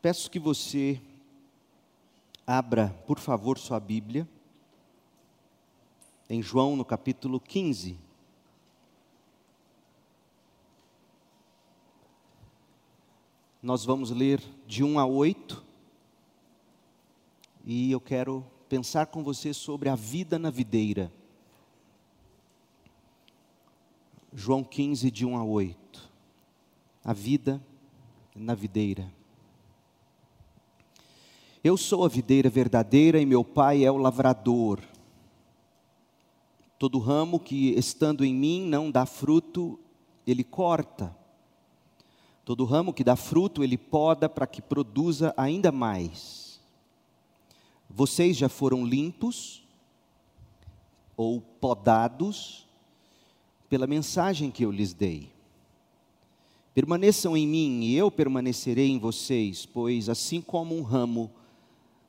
Peço que você abra, por favor, sua Bíblia em João no capítulo 15. Nós vamos ler de 1 a 8. E eu quero pensar com você sobre a vida na videira. João 15, de 1 a 8. A vida na videira. Eu sou a videira verdadeira e meu pai é o lavrador. Todo ramo que estando em mim não dá fruto, ele corta. Todo ramo que dá fruto, ele poda para que produza ainda mais. Vocês já foram limpos ou podados pela mensagem que eu lhes dei. Permaneçam em mim e eu permanecerei em vocês, pois assim como um ramo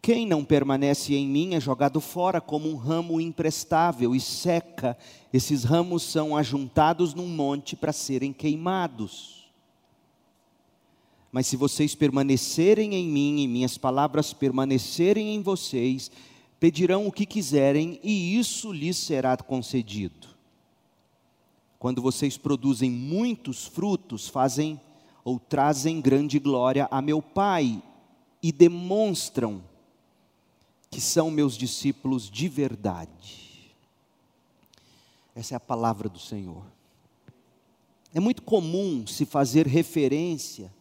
Quem não permanece em mim é jogado fora como um ramo imprestável e seca. Esses ramos são ajuntados num monte para serem queimados. Mas se vocês permanecerem em mim e minhas palavras permanecerem em vocês, pedirão o que quiserem e isso lhes será concedido. Quando vocês produzem muitos frutos, fazem ou trazem grande glória a meu Pai e demonstram que são meus discípulos de verdade. Essa é a palavra do Senhor. É muito comum se fazer referência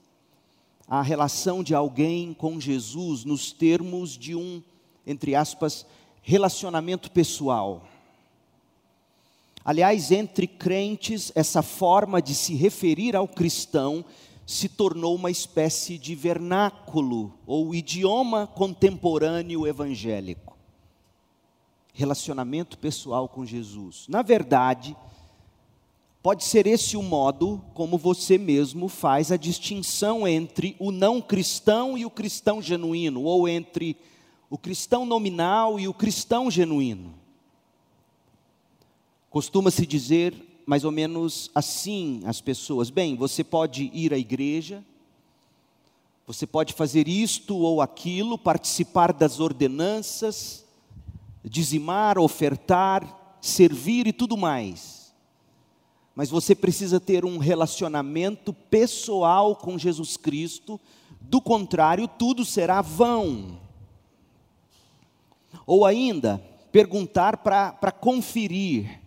à relação de alguém com Jesus nos termos de um, entre aspas, relacionamento pessoal. Aliás, entre crentes, essa forma de se referir ao cristão se tornou uma espécie de vernáculo ou idioma contemporâneo evangélico. Relacionamento pessoal com Jesus. Na verdade, pode ser esse o modo como você mesmo faz a distinção entre o não cristão e o cristão genuíno, ou entre o cristão nominal e o cristão genuíno. Costuma-se dizer mais ou menos assim as pessoas: bem, você pode ir à igreja, você pode fazer isto ou aquilo, participar das ordenanças, dizimar, ofertar, servir e tudo mais. Mas você precisa ter um relacionamento pessoal com Jesus Cristo, do contrário, tudo será vão. Ou ainda, perguntar para conferir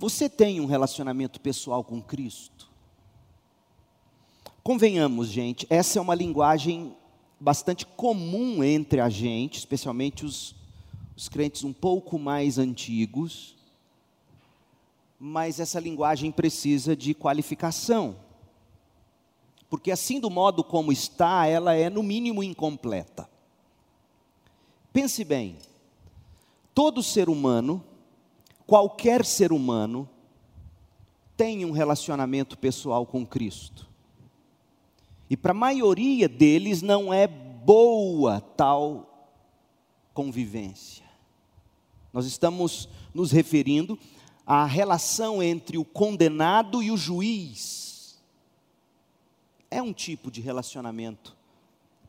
você tem um relacionamento pessoal com Cristo? Convenhamos, gente, essa é uma linguagem bastante comum entre a gente, especialmente os, os crentes um pouco mais antigos, mas essa linguagem precisa de qualificação. Porque assim do modo como está, ela é no mínimo incompleta. Pense bem, todo ser humano qualquer ser humano tem um relacionamento pessoal com Cristo. E para a maioria deles não é boa tal convivência. Nós estamos nos referindo à relação entre o condenado e o juiz. É um tipo de relacionamento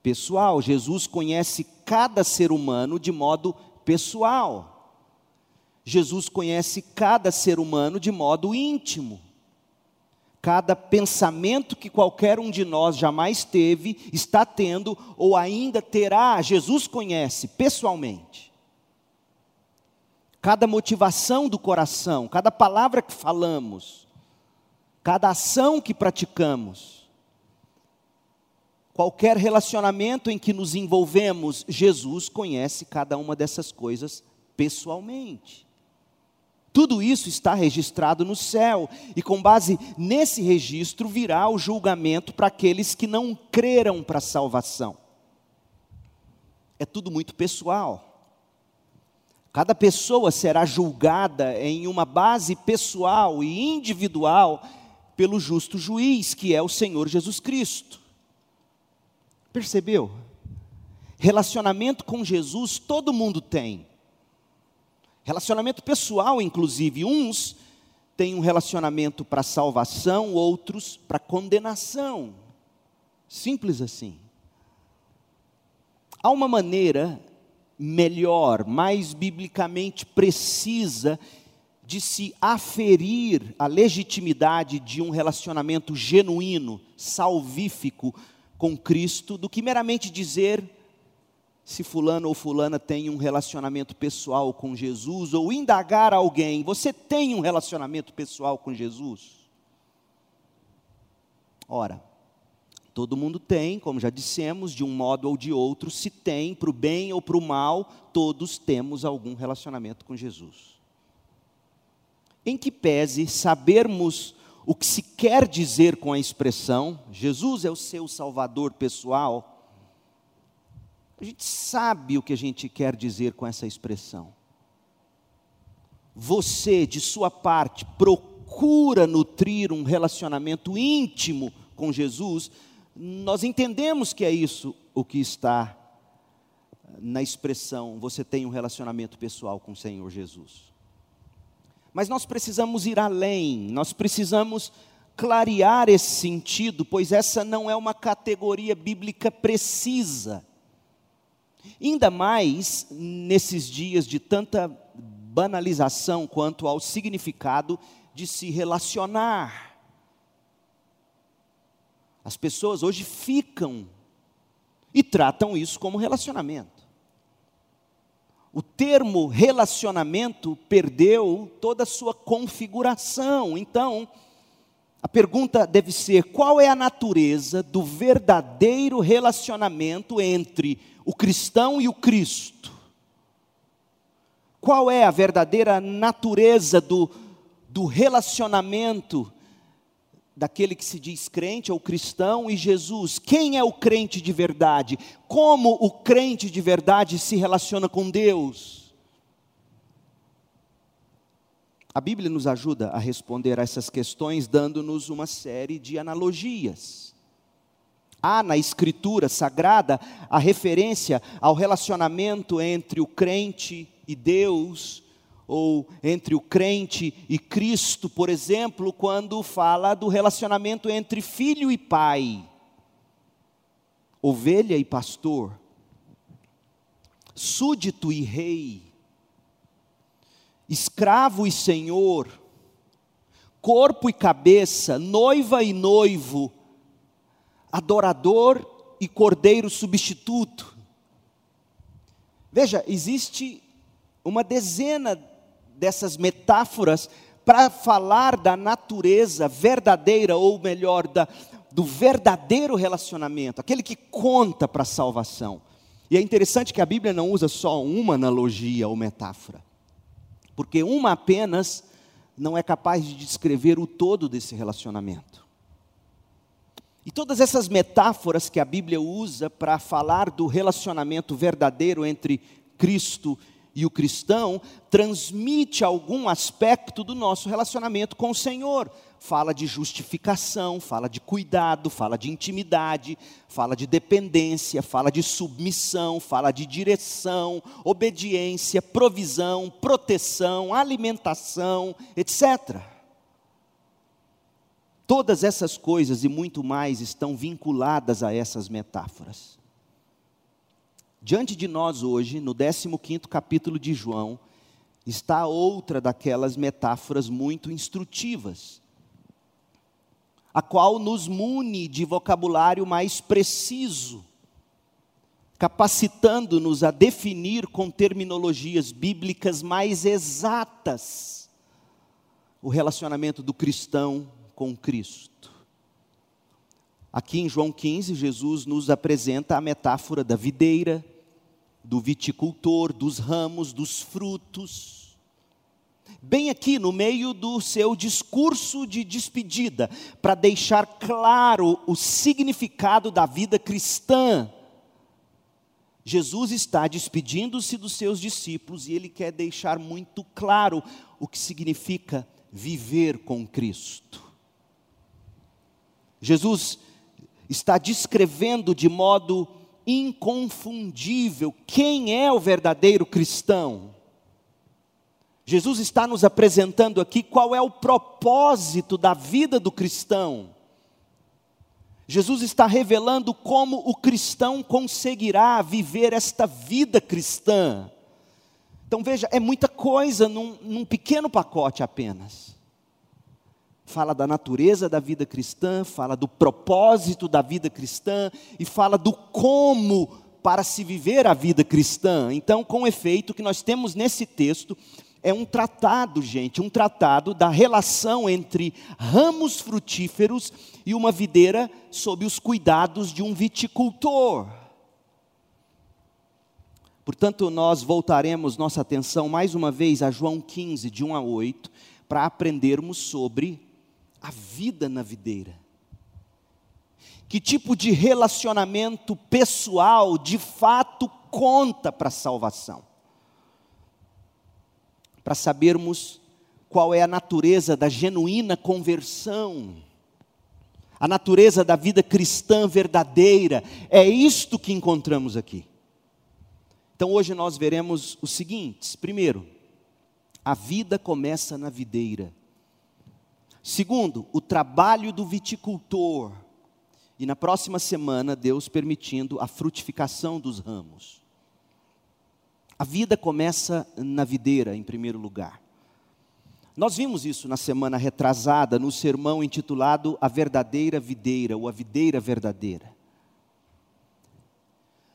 pessoal. Jesus conhece cada ser humano de modo pessoal. Jesus conhece cada ser humano de modo íntimo. Cada pensamento que qualquer um de nós jamais teve, está tendo ou ainda terá, Jesus conhece pessoalmente. Cada motivação do coração, cada palavra que falamos, cada ação que praticamos, qualquer relacionamento em que nos envolvemos, Jesus conhece cada uma dessas coisas pessoalmente. Tudo isso está registrado no céu, e com base nesse registro virá o julgamento para aqueles que não creram para a salvação. É tudo muito pessoal. Cada pessoa será julgada em uma base pessoal e individual pelo justo juiz, que é o Senhor Jesus Cristo. Percebeu? Relacionamento com Jesus todo mundo tem. Relacionamento pessoal, inclusive. Uns têm um relacionamento para salvação, outros para condenação. Simples assim. Há uma maneira melhor, mais biblicamente precisa de se aferir a legitimidade de um relacionamento genuíno, salvífico com Cristo, do que meramente dizer se fulano ou fulana tem um relacionamento pessoal com Jesus, ou indagar alguém, você tem um relacionamento pessoal com Jesus? Ora, todo mundo tem, como já dissemos, de um modo ou de outro, se tem, para o bem ou para o mal, todos temos algum relacionamento com Jesus. Em que pese sabermos o que se quer dizer com a expressão, Jesus é o seu salvador pessoal, a gente sabe o que a gente quer dizer com essa expressão. Você, de sua parte, procura nutrir um relacionamento íntimo com Jesus, nós entendemos que é isso o que está na expressão, você tem um relacionamento pessoal com o Senhor Jesus. Mas nós precisamos ir além, nós precisamos clarear esse sentido, pois essa não é uma categoria bíblica precisa. Ainda mais nesses dias de tanta banalização quanto ao significado de se relacionar. As pessoas hoje ficam e tratam isso como relacionamento. O termo relacionamento perdeu toda a sua configuração. Então, a pergunta deve ser: qual é a natureza do verdadeiro relacionamento entre o cristão e o Cristo. Qual é a verdadeira natureza do, do relacionamento daquele que se diz crente ou cristão e Jesus? Quem é o crente de verdade? Como o crente de verdade se relaciona com Deus? A Bíblia nos ajuda a responder a essas questões, dando-nos uma série de analogias. Há na Escritura Sagrada a referência ao relacionamento entre o crente e Deus, ou entre o crente e Cristo, por exemplo, quando fala do relacionamento entre filho e pai, ovelha e pastor, súdito e rei, escravo e senhor, corpo e cabeça, noiva e noivo, adorador e cordeiro substituto. Veja, existe uma dezena dessas metáforas para falar da natureza verdadeira, ou melhor, da, do verdadeiro relacionamento, aquele que conta para a salvação. E é interessante que a Bíblia não usa só uma analogia ou metáfora, porque uma apenas não é capaz de descrever o todo desse relacionamento. E todas essas metáforas que a Bíblia usa para falar do relacionamento verdadeiro entre Cristo e o cristão, transmite algum aspecto do nosso relacionamento com o Senhor. Fala de justificação, fala de cuidado, fala de intimidade, fala de dependência, fala de submissão, fala de direção, obediência, provisão, proteção, alimentação, etc. Todas essas coisas e muito mais estão vinculadas a essas metáforas. Diante de nós hoje, no 15 capítulo de João, está outra daquelas metáforas muito instrutivas, a qual nos mune de vocabulário mais preciso, capacitando-nos a definir com terminologias bíblicas mais exatas o relacionamento do cristão com Cristo. Aqui em João 15, Jesus nos apresenta a metáfora da videira, do viticultor, dos ramos, dos frutos. Bem aqui no meio do seu discurso de despedida, para deixar claro o significado da vida cristã. Jesus está despedindo-se dos seus discípulos e ele quer deixar muito claro o que significa viver com Cristo. Jesus está descrevendo de modo inconfundível quem é o verdadeiro cristão. Jesus está nos apresentando aqui qual é o propósito da vida do cristão. Jesus está revelando como o cristão conseguirá viver esta vida cristã. Então veja, é muita coisa num, num pequeno pacote apenas. Fala da natureza da vida cristã, fala do propósito da vida cristã e fala do como para se viver a vida cristã. Então, com efeito, o que nós temos nesse texto é um tratado, gente, um tratado da relação entre ramos frutíferos e uma videira sob os cuidados de um viticultor. Portanto, nós voltaremos nossa atenção mais uma vez a João 15, de 1 a 8, para aprendermos sobre a vida na videira. Que tipo de relacionamento pessoal de fato conta para a salvação? para sabermos qual é a natureza da genuína conversão, a natureza da vida cristã verdadeira. É isto que encontramos aqui. Então hoje nós veremos os seguintes: primeiro, a vida começa na videira. Segundo, o trabalho do viticultor. E na próxima semana, Deus permitindo a frutificação dos ramos. A vida começa na videira, em primeiro lugar. Nós vimos isso na semana retrasada, no sermão intitulado A Verdadeira Videira, ou A Videira Verdadeira.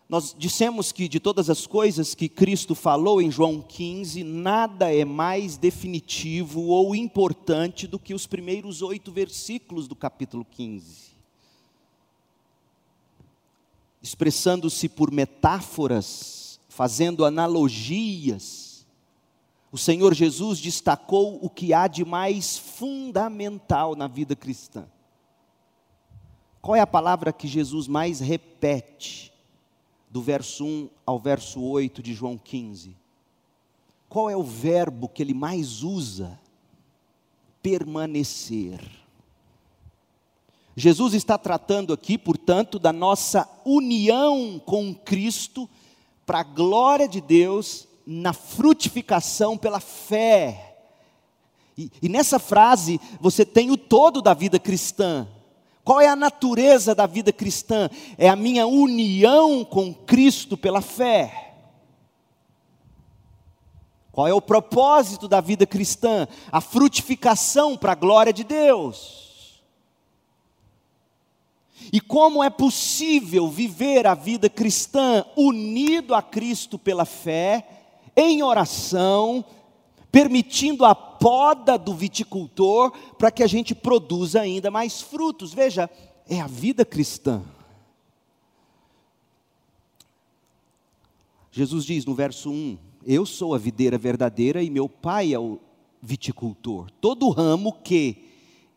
Nós dissemos que de todas as coisas que Cristo falou em João 15, nada é mais definitivo ou importante do que os primeiros oito versículos do capítulo 15. Expressando-se por metáforas, fazendo analogias, o Senhor Jesus destacou o que há de mais fundamental na vida cristã. Qual é a palavra que Jesus mais repete, do verso 1 ao verso 8 de João 15? Qual é o verbo que ele mais usa? Permanecer. Jesus está tratando aqui, portanto, da nossa união com Cristo para a glória de Deus na frutificação pela fé. E, e, nessa frase você tem o todo da vida cristã. Qual é a natureza da vida cristã? É a minha união com Cristo pela fé. Qual é o propósito da vida cristã? A frutificação para a glória de Deus. E como é possível viver a vida cristã unido a Cristo pela fé, em oração, permitindo a poda do viticultor para que a gente produza ainda mais frutos. Veja, é a vida cristã. Jesus diz no verso 1: Eu sou a videira verdadeira e meu pai é o viticultor. Todo ramo que,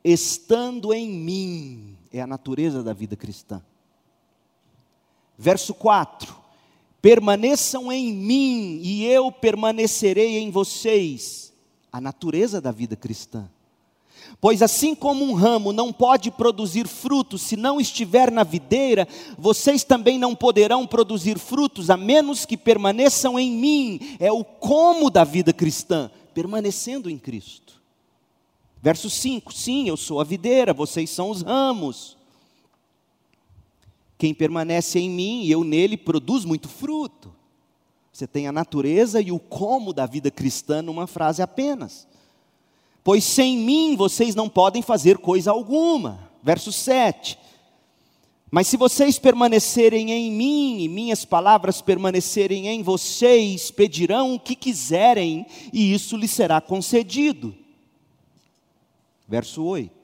estando em mim, é a natureza da vida cristã. Verso 4: Permaneçam em mim e eu permanecerei em vocês. A natureza da vida cristã. Pois assim como um ramo não pode produzir frutos se não estiver na videira, vocês também não poderão produzir frutos a menos que permaneçam em mim. É o como da vida cristã, permanecendo em Cristo. Verso 5: Sim, eu sou a videira, vocês são os ramos. Quem permanece em mim e eu nele produz muito fruto. Você tem a natureza e o como da vida cristã numa frase apenas. Pois sem mim vocês não podem fazer coisa alguma. Verso 7. Mas se vocês permanecerem em mim e minhas palavras permanecerem em vocês, pedirão o que quiserem e isso lhes será concedido. Verso 8: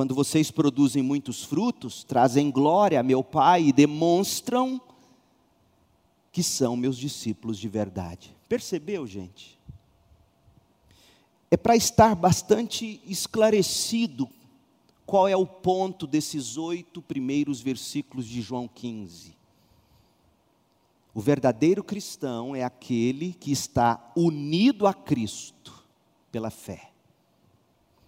Quando vocês produzem muitos frutos, trazem glória a meu Pai e demonstram que são meus discípulos de verdade. Percebeu, gente? É para estar bastante esclarecido qual é o ponto desses oito primeiros versículos de João 15. O verdadeiro cristão é aquele que está unido a Cristo pela fé.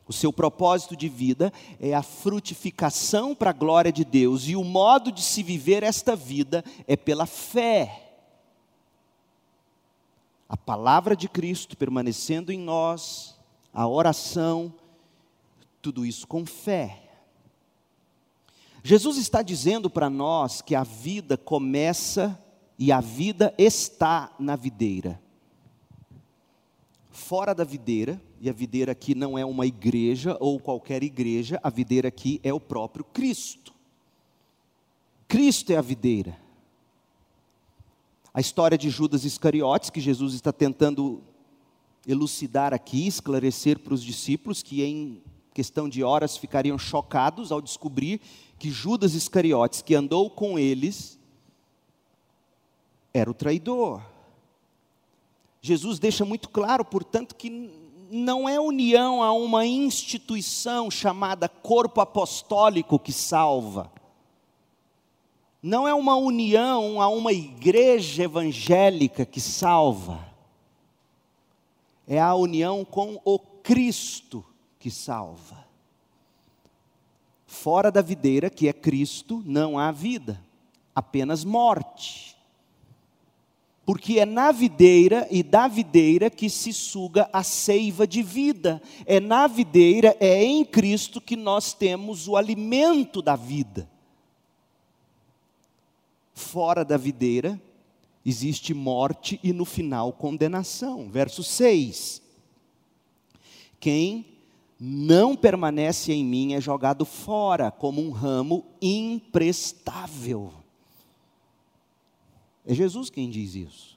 O seu propósito de vida é a frutificação para a glória de Deus, e o modo de se viver esta vida é pela fé. A palavra de Cristo permanecendo em nós, a oração, tudo isso com fé. Jesus está dizendo para nós que a vida começa e a vida está na videira. Fora da videira, e a videira aqui não é uma igreja ou qualquer igreja, a videira aqui é o próprio Cristo. Cristo é a videira. A história de Judas Iscariotes, que Jesus está tentando elucidar aqui, esclarecer para os discípulos, que em questão de horas ficariam chocados ao descobrir que Judas Iscariotes, que andou com eles, era o traidor. Jesus deixa muito claro, portanto, que não é união a uma instituição chamada corpo apostólico que salva. Não é uma união a uma igreja evangélica que salva. É a união com o Cristo que salva. Fora da videira, que é Cristo, não há vida, apenas morte. Porque é na videira e da videira que se suga a seiva de vida. É na videira, é em Cristo que nós temos o alimento da vida. Fora da videira existe morte e no final condenação. Verso 6. Quem não permanece em mim é jogado fora como um ramo imprestável. É Jesus quem diz isso.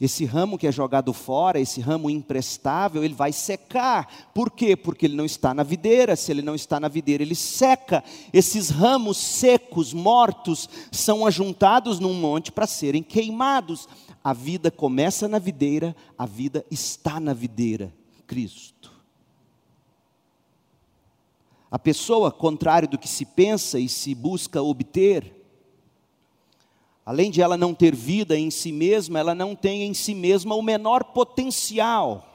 Esse ramo que é jogado fora, esse ramo imprestável, ele vai secar. Por quê? Porque ele não está na videira. Se ele não está na videira, ele seca. Esses ramos secos, mortos, são ajuntados num monte para serem queimados. A vida começa na videira, a vida está na videira. Cristo. A pessoa, contrário do que se pensa e se busca obter, além de ela não ter vida em si mesma, ela não tem em si mesma o menor potencial,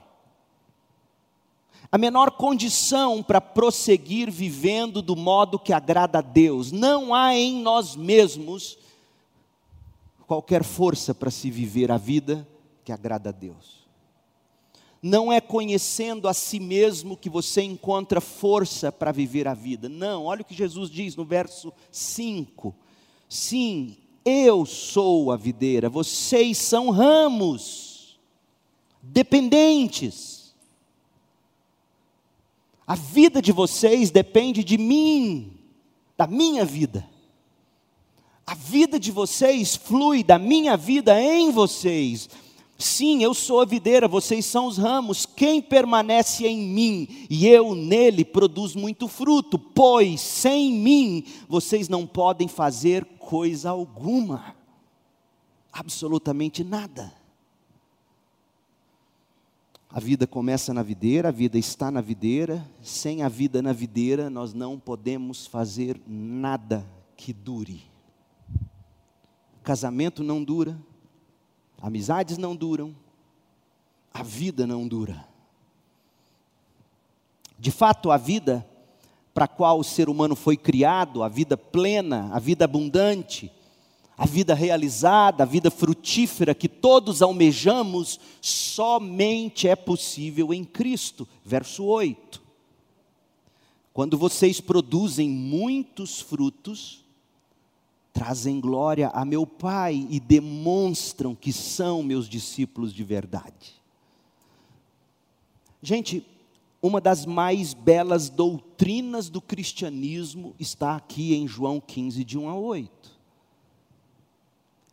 a menor condição para prosseguir vivendo do modo que agrada a Deus. Não há em nós mesmos qualquer força para se viver a vida que agrada a Deus não é conhecendo a si mesmo que você encontra força para viver a vida. Não, olha o que Jesus diz no verso 5. Sim, eu sou a videira, vocês são ramos, dependentes. A vida de vocês depende de mim, da minha vida. A vida de vocês flui da minha vida em vocês. Sim, eu sou a videira, vocês são os ramos. Quem permanece em mim e eu nele produz muito fruto, pois sem mim vocês não podem fazer coisa alguma, absolutamente nada. A vida começa na videira, a vida está na videira, sem a vida na videira nós não podemos fazer nada que dure. Casamento não dura, Amizades não duram, a vida não dura. De fato, a vida para a qual o ser humano foi criado, a vida plena, a vida abundante, a vida realizada, a vida frutífera que todos almejamos, somente é possível em Cristo. Verso 8. Quando vocês produzem muitos frutos, trazem glória a meu Pai e demonstram que são meus discípulos de verdade. Gente, uma das mais belas doutrinas do cristianismo está aqui em João 15, de 1 a 8.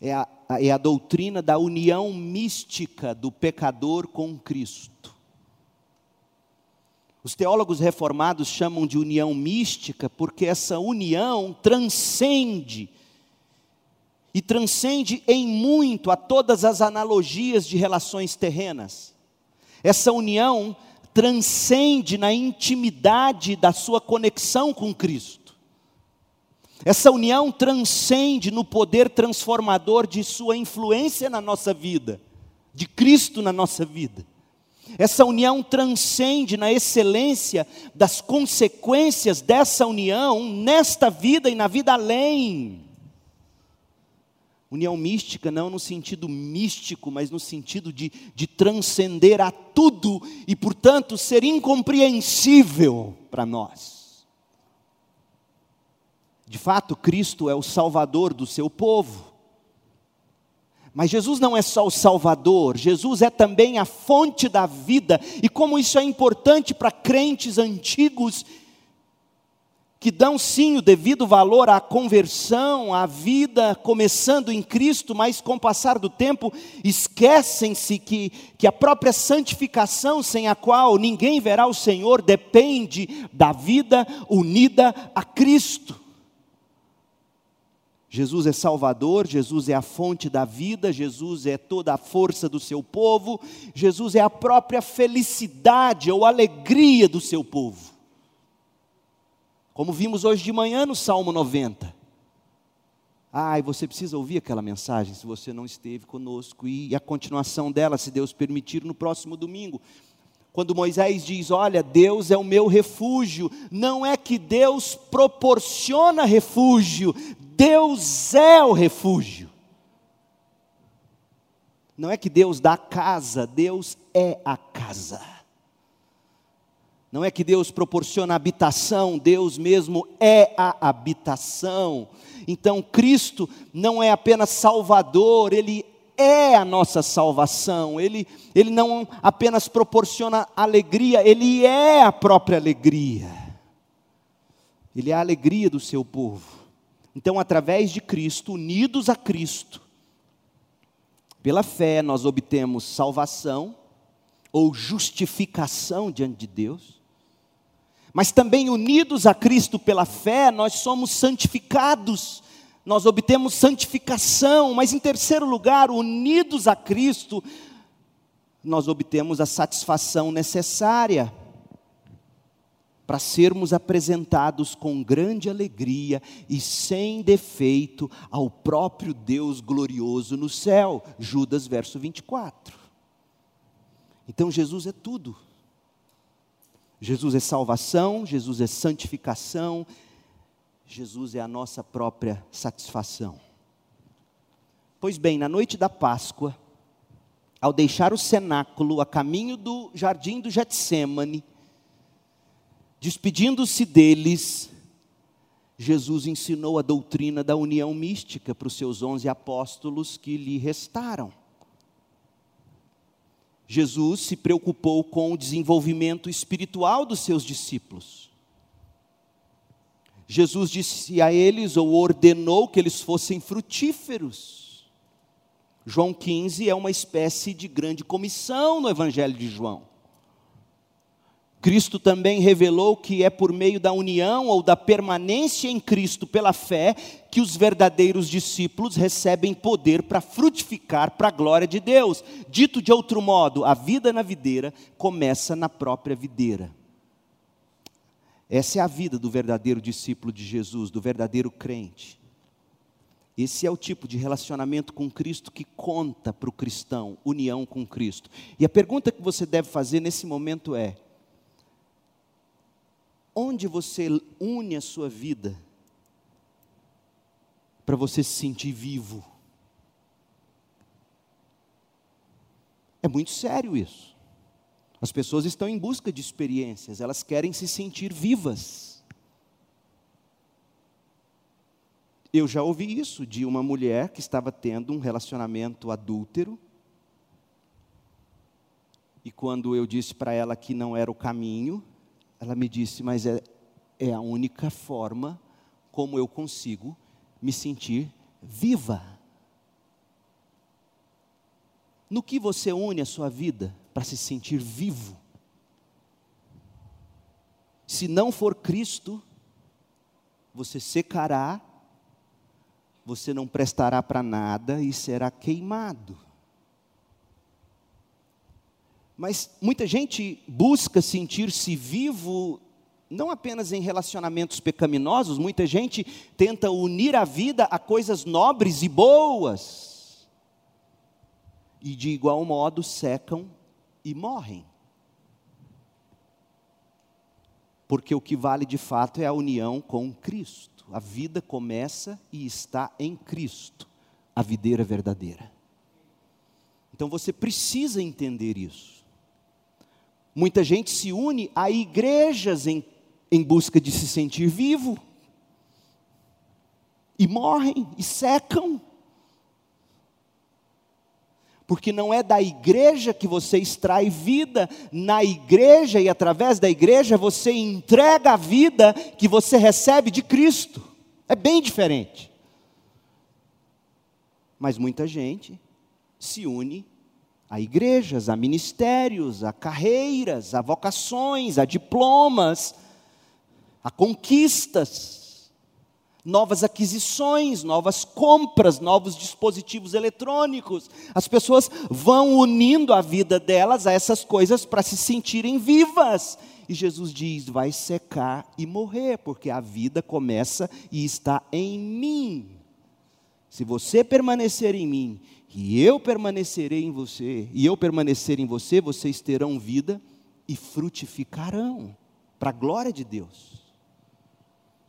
É a, é a doutrina da união mística do pecador com Cristo. Os teólogos reformados chamam de união mística porque essa união transcende e transcende em muito a todas as analogias de relações terrenas. Essa união transcende na intimidade da sua conexão com Cristo. Essa união transcende no poder transformador de Sua influência na nossa vida, de Cristo na nossa vida. Essa união transcende na excelência das consequências dessa união nesta vida e na vida além. União mística não no sentido místico, mas no sentido de, de transcender a tudo e, portanto, ser incompreensível para nós. De fato, Cristo é o Salvador do seu povo. Mas Jesus não é só o Salvador, Jesus é também a fonte da vida, e como isso é importante para crentes antigos, que dão sim o devido valor à conversão, à vida começando em Cristo, mas com o passar do tempo esquecem-se que, que a própria santificação, sem a qual ninguém verá o Senhor, depende da vida unida a Cristo. Jesus é Salvador, Jesus é a fonte da vida, Jesus é toda a força do seu povo, Jesus é a própria felicidade ou alegria do seu povo. Como vimos hoje de manhã no Salmo 90. Ah, e você precisa ouvir aquela mensagem se você não esteve conosco, e a continuação dela, se Deus permitir, no próximo domingo. Quando Moisés diz: Olha, Deus é o meu refúgio, não é que Deus proporciona refúgio, Deus é o refúgio. Não é que Deus dá casa, Deus é a casa. Não é que Deus proporciona habitação, Deus mesmo é a habitação. Então, Cristo não é apenas Salvador, Ele é a nossa salvação, Ele, Ele não apenas proporciona alegria, Ele é a própria alegria. Ele é a alegria do seu povo. Então, através de Cristo, unidos a Cristo, pela fé nós obtemos salvação ou justificação diante de Deus, mas também unidos a Cristo pela fé, nós somos santificados, nós obtemos santificação, mas em terceiro lugar, unidos a Cristo, nós obtemos a satisfação necessária para sermos apresentados com grande alegria e sem defeito ao próprio Deus glorioso no céu. Judas, verso 24. Então Jesus é tudo. Jesus é salvação, Jesus é santificação, Jesus é a nossa própria satisfação. Pois bem, na noite da Páscoa, ao deixar o cenáculo a caminho do jardim do Getsemane, Despedindo-se deles, Jesus ensinou a doutrina da união mística para os seus onze apóstolos que lhe restaram. Jesus se preocupou com o desenvolvimento espiritual dos seus discípulos. Jesus disse a eles, ou ordenou que eles fossem frutíferos. João 15 é uma espécie de grande comissão no Evangelho de João. Cristo também revelou que é por meio da união ou da permanência em Cristo pela fé que os verdadeiros discípulos recebem poder para frutificar para a glória de Deus. Dito de outro modo, a vida na videira começa na própria videira. Essa é a vida do verdadeiro discípulo de Jesus, do verdadeiro crente. Esse é o tipo de relacionamento com Cristo que conta para o cristão, união com Cristo. E a pergunta que você deve fazer nesse momento é: onde você une a sua vida para você se sentir vivo. É muito sério isso. As pessoas estão em busca de experiências, elas querem se sentir vivas. Eu já ouvi isso de uma mulher que estava tendo um relacionamento adúltero. E quando eu disse para ela que não era o caminho, ela me disse, mas é, é a única forma como eu consigo me sentir viva. No que você une a sua vida para se sentir vivo? Se não for Cristo, você secará, você não prestará para nada e será queimado. Mas muita gente busca sentir-se vivo não apenas em relacionamentos pecaminosos, muita gente tenta unir a vida a coisas nobres e boas, e de igual modo secam e morrem. Porque o que vale de fato é a união com Cristo. A vida começa e está em Cristo, a videira verdadeira. Então você precisa entender isso. Muita gente se une a igrejas em em busca de se sentir vivo, e morrem e secam. Porque não é da igreja que você extrai vida, na igreja e através da igreja você entrega a vida que você recebe de Cristo. É bem diferente. Mas muita gente se une a igrejas, a ministérios, a carreiras, a vocações, a diplomas, a conquistas, novas aquisições, novas compras, novos dispositivos eletrônicos. As pessoas vão unindo a vida delas a essas coisas para se sentirem vivas. E Jesus diz: vai secar e morrer, porque a vida começa e está em mim. Se você permanecer em mim, e eu permanecerei em você, e eu permanecer em você, vocês terão vida e frutificarão, para a glória de Deus.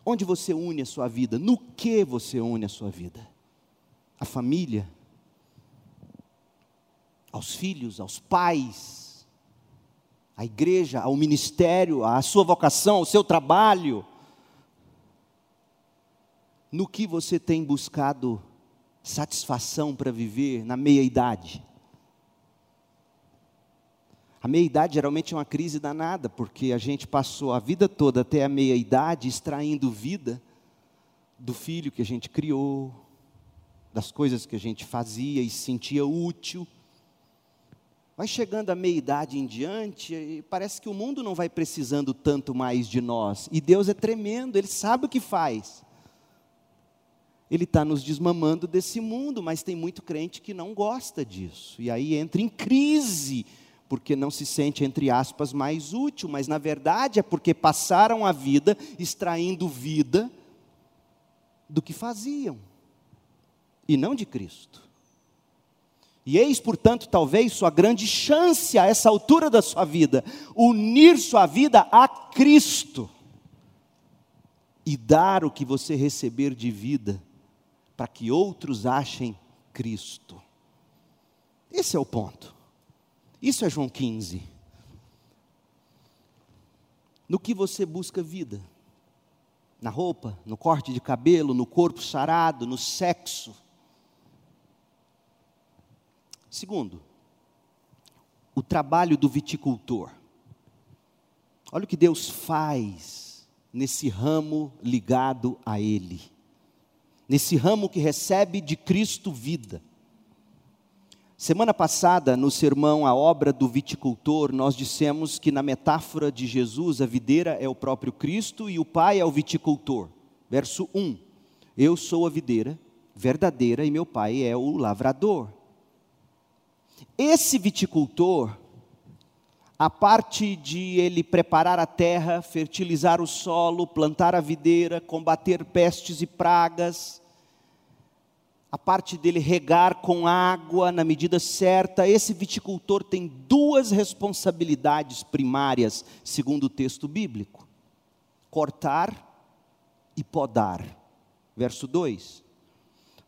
Onde você une a sua vida? No que você une a sua vida? A família? Aos filhos, aos pais? À igreja, ao ministério, à sua vocação, ao seu trabalho? No que você tem buscado satisfação para viver na meia idade? A meia-idade geralmente é uma crise danada, porque a gente passou a vida toda até a meia-idade extraindo vida do filho que a gente criou, das coisas que a gente fazia e sentia útil. Vai chegando a meia-idade em diante e parece que o mundo não vai precisando tanto mais de nós. E Deus é tremendo, Ele sabe o que faz. Ele está nos desmamando desse mundo, mas tem muito crente que não gosta disso. E aí entra em crise porque não se sente, entre aspas, mais útil, mas na verdade é porque passaram a vida extraindo vida do que faziam, e não de Cristo. E eis, portanto, talvez sua grande chance a essa altura da sua vida, unir sua vida a Cristo e dar o que você receber de vida, para que outros achem Cristo. Esse é o ponto. Isso é João 15. No que você busca vida? Na roupa, no corte de cabelo, no corpo sarado, no sexo. Segundo, o trabalho do viticultor. Olha o que Deus faz nesse ramo ligado a Ele, nesse ramo que recebe de Cristo vida. Semana passada, no sermão A Obra do Viticultor, nós dissemos que na metáfora de Jesus, a videira é o próprio Cristo e o Pai é o viticultor. Verso 1: Eu sou a videira verdadeira e meu Pai é o lavrador. Esse viticultor, a parte de ele preparar a terra, fertilizar o solo, plantar a videira, combater pestes e pragas, a parte dele regar com água na medida certa. Esse viticultor tem duas responsabilidades primárias, segundo o texto bíblico: cortar e podar. Verso 2: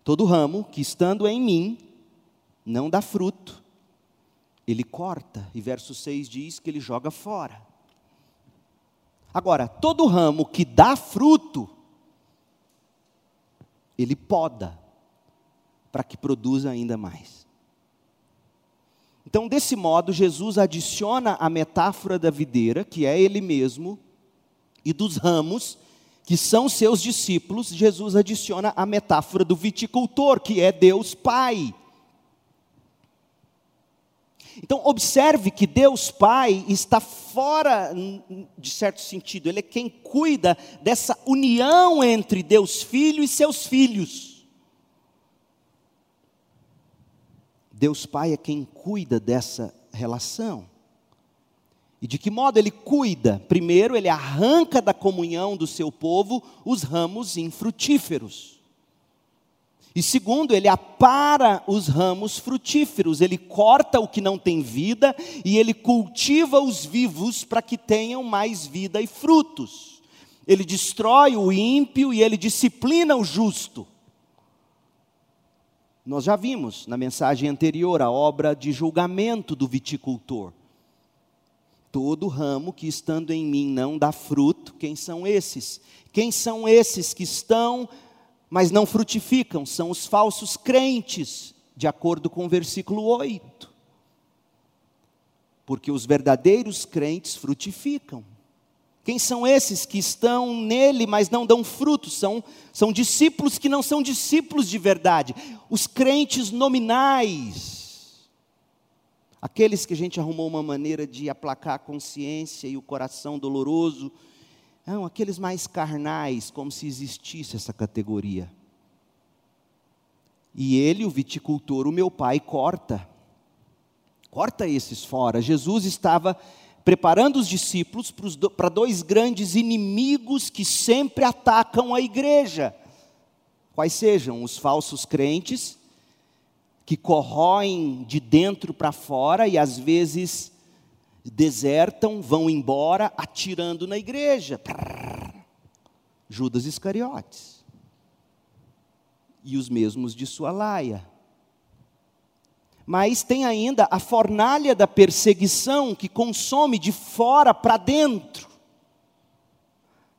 Todo ramo que estando em mim não dá fruto, ele corta. E verso 6 diz que ele joga fora. Agora, todo ramo que dá fruto, ele poda para que produza ainda mais. Então, desse modo, Jesus adiciona a metáfora da videira, que é ele mesmo, e dos ramos, que são seus discípulos, Jesus adiciona a metáfora do viticultor, que é Deus Pai. Então, observe que Deus Pai está fora, de certo sentido, Ele é quem cuida dessa união entre Deus Filho e seus filhos. Deus Pai é quem cuida dessa relação. E de que modo ele cuida? Primeiro, ele arranca da comunhão do seu povo os ramos infrutíferos. E segundo, ele apara os ramos frutíferos, ele corta o que não tem vida e ele cultiva os vivos para que tenham mais vida e frutos. Ele destrói o ímpio e ele disciplina o justo. Nós já vimos na mensagem anterior a obra de julgamento do viticultor. Todo ramo que estando em mim não dá fruto, quem são esses? Quem são esses que estão mas não frutificam, são os falsos crentes, de acordo com o versículo 8. Porque os verdadeiros crentes frutificam. Quem são esses que estão nele, mas não dão frutos? São, são discípulos que não são discípulos de verdade. Os crentes nominais. Aqueles que a gente arrumou uma maneira de aplacar a consciência e o coração doloroso não, aqueles mais carnais, como se existisse essa categoria. E ele, o viticultor, o meu pai, corta. Corta esses fora. Jesus estava preparando os discípulos para dois grandes inimigos que sempre atacam a igreja. Quais sejam? Os falsos crentes, que corroem de dentro para fora e às vezes desertam, vão embora, atirando na igreja. Judas Iscariotes. E os mesmos de sua laia. Mas tem ainda a fornalha da perseguição que consome de fora para dentro.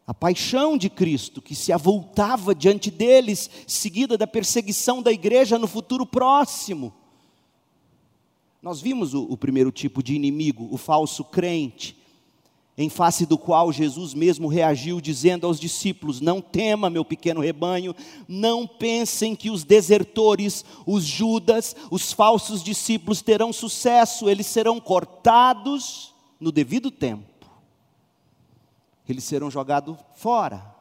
A paixão de Cristo que se avultava diante deles, seguida da perseguição da igreja no futuro próximo. Nós vimos o, o primeiro tipo de inimigo, o falso crente, em face do qual Jesus mesmo reagiu, dizendo aos discípulos: Não tema, meu pequeno rebanho, não pensem que os desertores, os Judas, os falsos discípulos terão sucesso, eles serão cortados no devido tempo, eles serão jogados fora,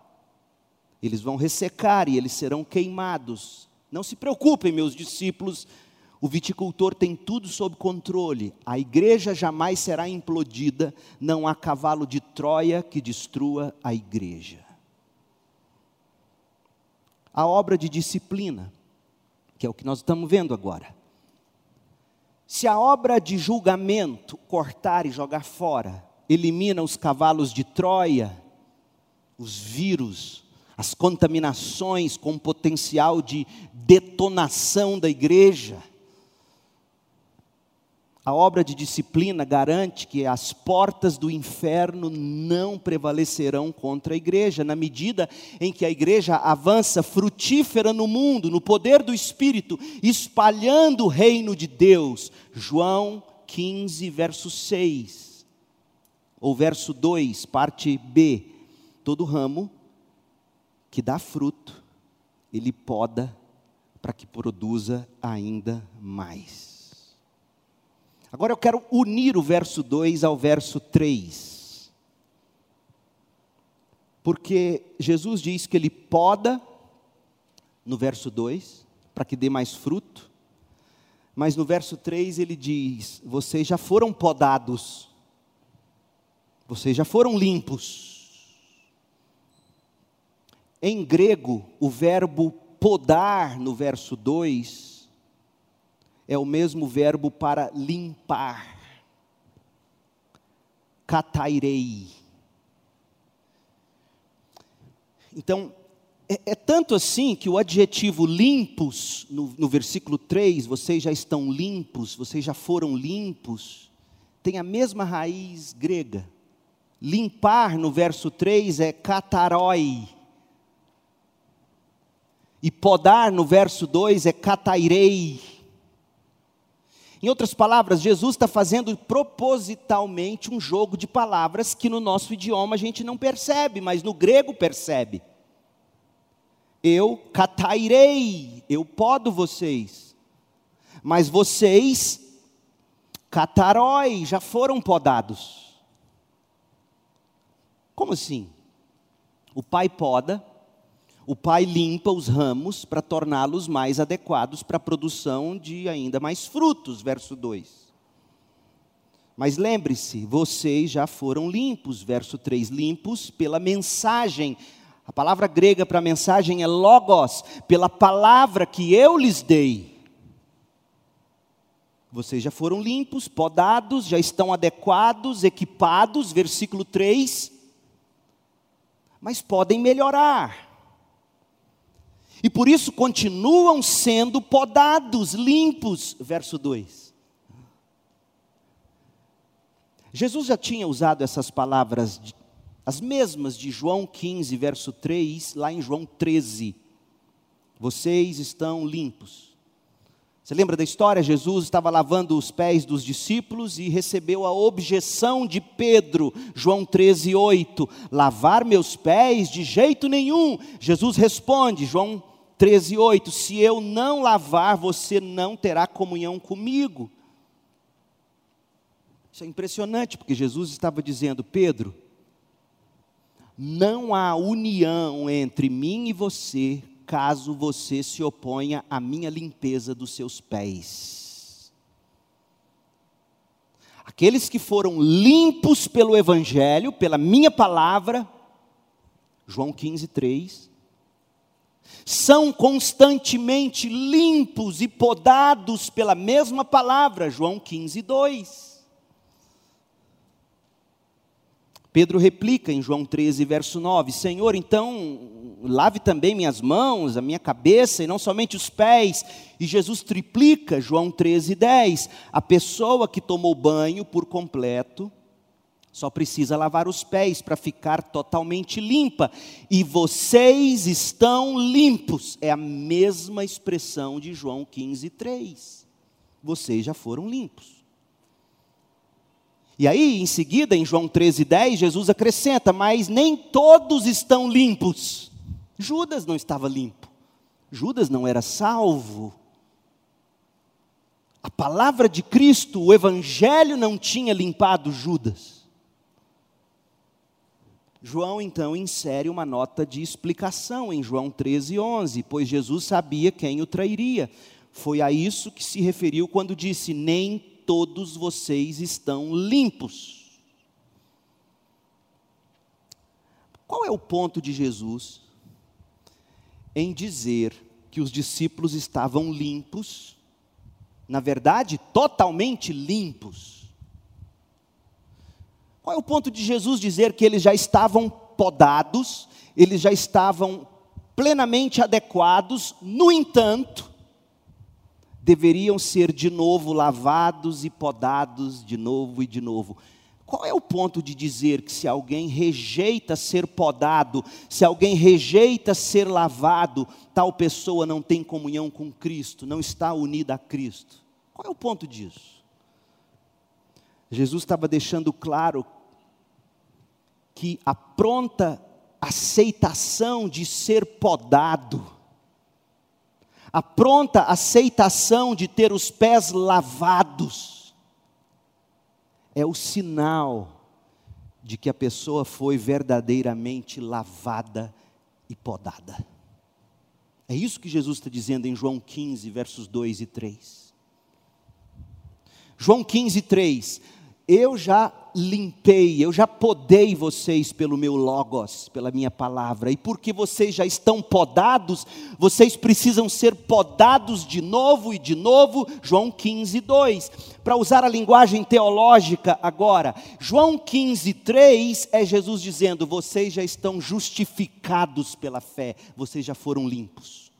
eles vão ressecar e eles serão queimados. Não se preocupem, meus discípulos, o viticultor tem tudo sob controle. A igreja jamais será implodida. Não há cavalo de Troia que destrua a igreja. A obra de disciplina, que é o que nós estamos vendo agora. Se a obra de julgamento, cortar e jogar fora, elimina os cavalos de Troia, os vírus, as contaminações com potencial de detonação da igreja, a obra de disciplina garante que as portas do inferno não prevalecerão contra a igreja, na medida em que a igreja avança frutífera no mundo, no poder do Espírito, espalhando o reino de Deus. João 15, verso 6, ou verso 2, parte B. Todo ramo que dá fruto, ele poda para que produza ainda mais. Agora eu quero unir o verso 2 ao verso 3. Porque Jesus diz que ele poda, no verso 2, para que dê mais fruto. Mas no verso 3 ele diz: Vocês já foram podados, vocês já foram limpos. Em grego, o verbo podar, no verso 2, é o mesmo verbo para limpar. Catairei. Então, é, é, tanto assim que o adjetivo limpos, no, no versículo 3, vocês já estão limpos, vocês já foram limpos, tem a mesma raiz grega. Limpar, no verso 3, é katarói. E podar, no verso 2, é catairei. Em outras palavras, Jesus está fazendo propositalmente um jogo de palavras que no nosso idioma a gente não percebe, mas no grego percebe. Eu catairei, eu podo vocês, mas vocês, catarói, já foram podados. Como assim? O pai poda, o pai limpa os ramos para torná-los mais adequados para a produção de ainda mais frutos, verso 2. Mas lembre-se, vocês já foram limpos, verso 3, limpos pela mensagem. A palavra grega para mensagem é logos, pela palavra que eu lhes dei. Vocês já foram limpos, podados, já estão adequados, equipados, versículo 3. Mas podem melhorar. E por isso continuam sendo podados, limpos, verso 2. Jesus já tinha usado essas palavras, as mesmas de João 15, verso 3, lá em João 13. Vocês estão limpos você lembra da história? Jesus estava lavando os pés dos discípulos e recebeu a objeção de Pedro, João 13, 8. Lavar meus pés de jeito nenhum. Jesus responde, João 13, 8. Se eu não lavar, você não terá comunhão comigo. Isso é impressionante, porque Jesus estava dizendo, Pedro, não há união entre mim e você caso você se oponha à minha limpeza dos seus pés. Aqueles que foram limpos pelo Evangelho, pela minha palavra, João 15, 3, são constantemente limpos e podados pela mesma palavra, João 15, 2. Pedro replica em João 13, verso 9: Senhor, então lave também minhas mãos, a minha cabeça e não somente os pés. E Jesus triplica, João 13, 10. A pessoa que tomou banho por completo só precisa lavar os pés para ficar totalmente limpa. E vocês estão limpos. É a mesma expressão de João 15, 3. Vocês já foram limpos. E aí, em seguida, em João 13, 10, Jesus acrescenta: Mas nem todos estão limpos. Judas não estava limpo. Judas não era salvo. A palavra de Cristo, o Evangelho não tinha limpado Judas. João então insere uma nota de explicação em João 13, 11, pois Jesus sabia quem o trairia. Foi a isso que se referiu quando disse: Nem todos vocês estão limpos. Qual é o ponto de Jesus em dizer que os discípulos estavam limpos, na verdade, totalmente limpos. Qual é o ponto de Jesus dizer que eles já estavam podados, eles já estavam plenamente adequados, no entanto, deveriam ser de novo lavados e podados de novo e de novo. Qual é o ponto de dizer que se alguém rejeita ser podado, se alguém rejeita ser lavado, tal pessoa não tem comunhão com Cristo, não está unida a Cristo? Qual é o ponto disso? Jesus estava deixando claro que a pronta aceitação de ser podado, a pronta aceitação de ter os pés lavados, é o sinal de que a pessoa foi verdadeiramente lavada e podada. É isso que Jesus está dizendo em João 15, versos 2 e 3. João 15, 3 eu já limpei, eu já podei vocês pelo meu logos, pela minha palavra, e porque vocês já estão podados, vocês precisam ser podados de novo e de novo, João 15, 2. Para usar a linguagem teológica agora, João 15, 3 é Jesus dizendo: vocês já estão justificados pela fé, vocês já foram limpos.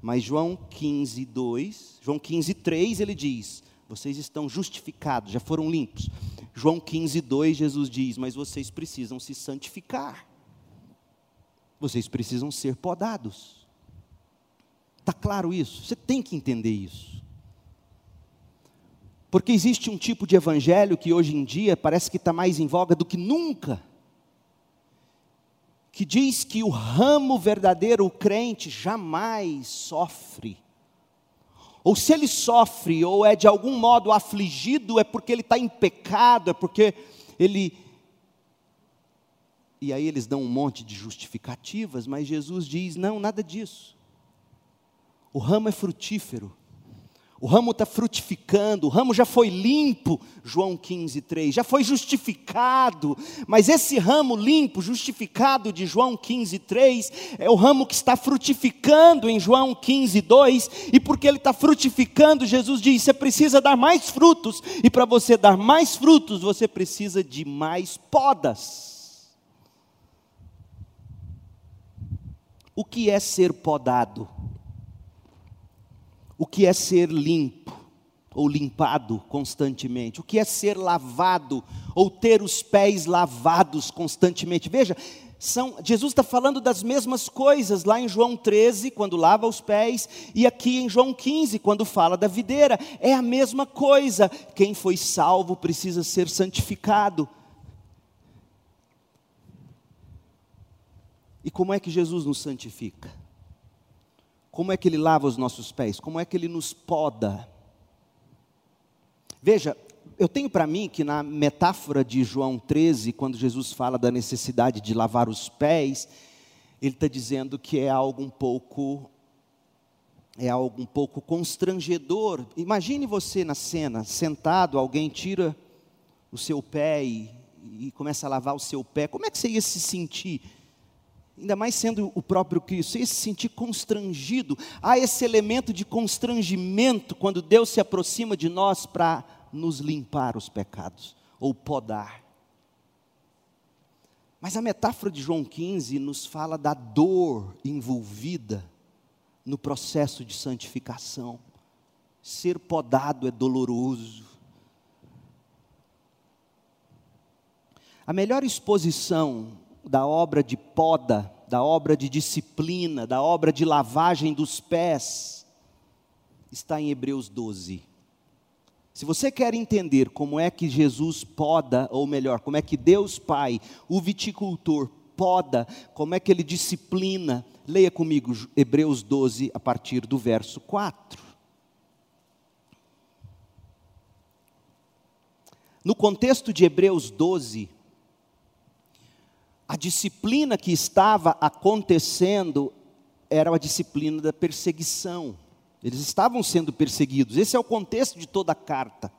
Mas João 15, 2, João 15, 3 ele diz: vocês estão justificados, já foram limpos. João 15, 2, Jesus diz: Mas vocês precisam se santificar. Vocês precisam ser podados. Está claro isso? Você tem que entender isso. Porque existe um tipo de evangelho que hoje em dia parece que está mais em voga do que nunca. Que diz que o ramo verdadeiro, o crente, jamais sofre ou se ele sofre, ou é de algum modo afligido, é porque ele está em pecado, é porque ele. E aí eles dão um monte de justificativas, mas Jesus diz: não, nada disso. O ramo é frutífero, O ramo está frutificando, o ramo já foi limpo, João 15, 3, já foi justificado, mas esse ramo limpo, justificado de João 15, 3, é o ramo que está frutificando em João 15, 2, e porque ele está frutificando, Jesus diz: você precisa dar mais frutos, e para você dar mais frutos, você precisa de mais podas. O que é ser podado? Que é ser limpo ou limpado constantemente, o que é ser lavado ou ter os pés lavados constantemente. Veja, são, Jesus está falando das mesmas coisas lá em João 13, quando lava os pés, e aqui em João 15, quando fala da videira. É a mesma coisa. Quem foi salvo precisa ser santificado. E como é que Jesus nos santifica? Como é que ele lava os nossos pés? Como é que ele nos poda? Veja, eu tenho para mim que na metáfora de João 13, quando Jesus fala da necessidade de lavar os pés, ele está dizendo que é algo um pouco é algo um pouco constrangedor. Imagine você na cena, sentado, alguém tira o seu pé e, e começa a lavar o seu pé. Como é que você ia se sentir? Ainda mais sendo o próprio Cristo, você se sentir constrangido. Há esse elemento de constrangimento quando Deus se aproxima de nós para nos limpar os pecados ou podar. Mas a metáfora de João 15 nos fala da dor envolvida no processo de santificação. Ser podado é doloroso. A melhor exposição da obra de poda, da obra de disciplina, da obra de lavagem dos pés, está em Hebreus 12. Se você quer entender como é que Jesus poda, ou melhor, como é que Deus Pai, o viticultor, poda, como é que ele disciplina, leia comigo Hebreus 12, a partir do verso 4. No contexto de Hebreus 12, a disciplina que estava acontecendo era a disciplina da perseguição. Eles estavam sendo perseguidos. Esse é o contexto de toda a carta.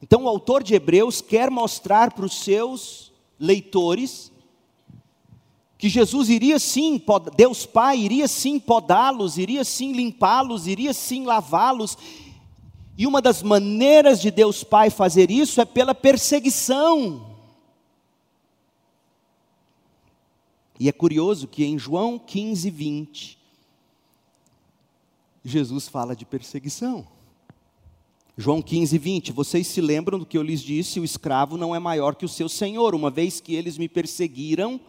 Então, o autor de Hebreus quer mostrar para os seus leitores que Jesus iria sim, Deus Pai iria sim podá-los, iria sim limpá-los, iria sim lavá-los. E uma das maneiras de Deus Pai fazer isso é pela perseguição. E é curioso que em João 15, 20, Jesus fala de perseguição. João 15, 20, vocês se lembram do que eu lhes disse: o escravo não é maior que o seu senhor, uma vez que eles me perseguiram,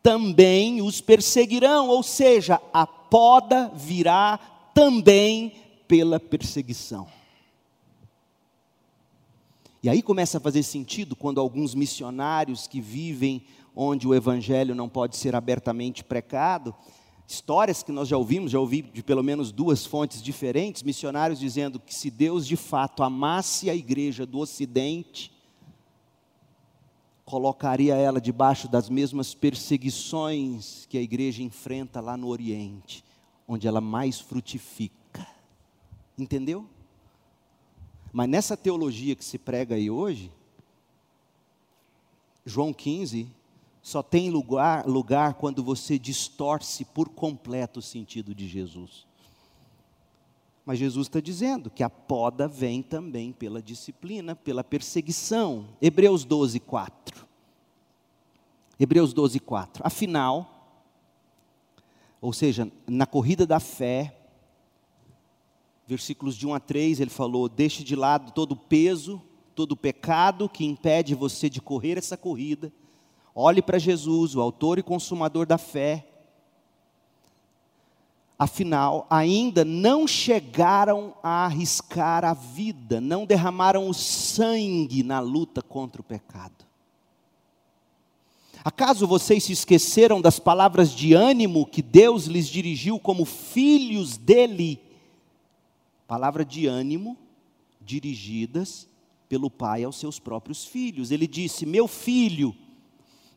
também os perseguirão, ou seja, a poda virá também pela perseguição. E aí começa a fazer sentido quando alguns missionários que vivem onde o evangelho não pode ser abertamente precado, histórias que nós já ouvimos, já ouvi de pelo menos duas fontes diferentes, missionários dizendo que se Deus de fato amasse a igreja do Ocidente, colocaria ela debaixo das mesmas perseguições que a igreja enfrenta lá no Oriente, onde ela mais frutifica. Entendeu? Mas nessa teologia que se prega aí hoje, João 15 só tem lugar, lugar quando você distorce por completo o sentido de Jesus. Mas Jesus está dizendo que a poda vem também pela disciplina, pela perseguição. Hebreus 12, 4. Hebreus 12, 4. Afinal, ou seja, na corrida da fé, versículos de 1 a 3, ele falou: Deixe de lado todo o peso, todo o pecado que impede você de correr essa corrida Olhe para Jesus, o autor e consumador da fé. Afinal, ainda não chegaram a arriscar a vida, não derramaram o sangue na luta contra o pecado. Acaso vocês se esqueceram das palavras de ânimo que Deus lhes dirigiu como filhos dele? Palavra de ânimo dirigidas pelo Pai aos seus próprios filhos. Ele disse: Meu filho,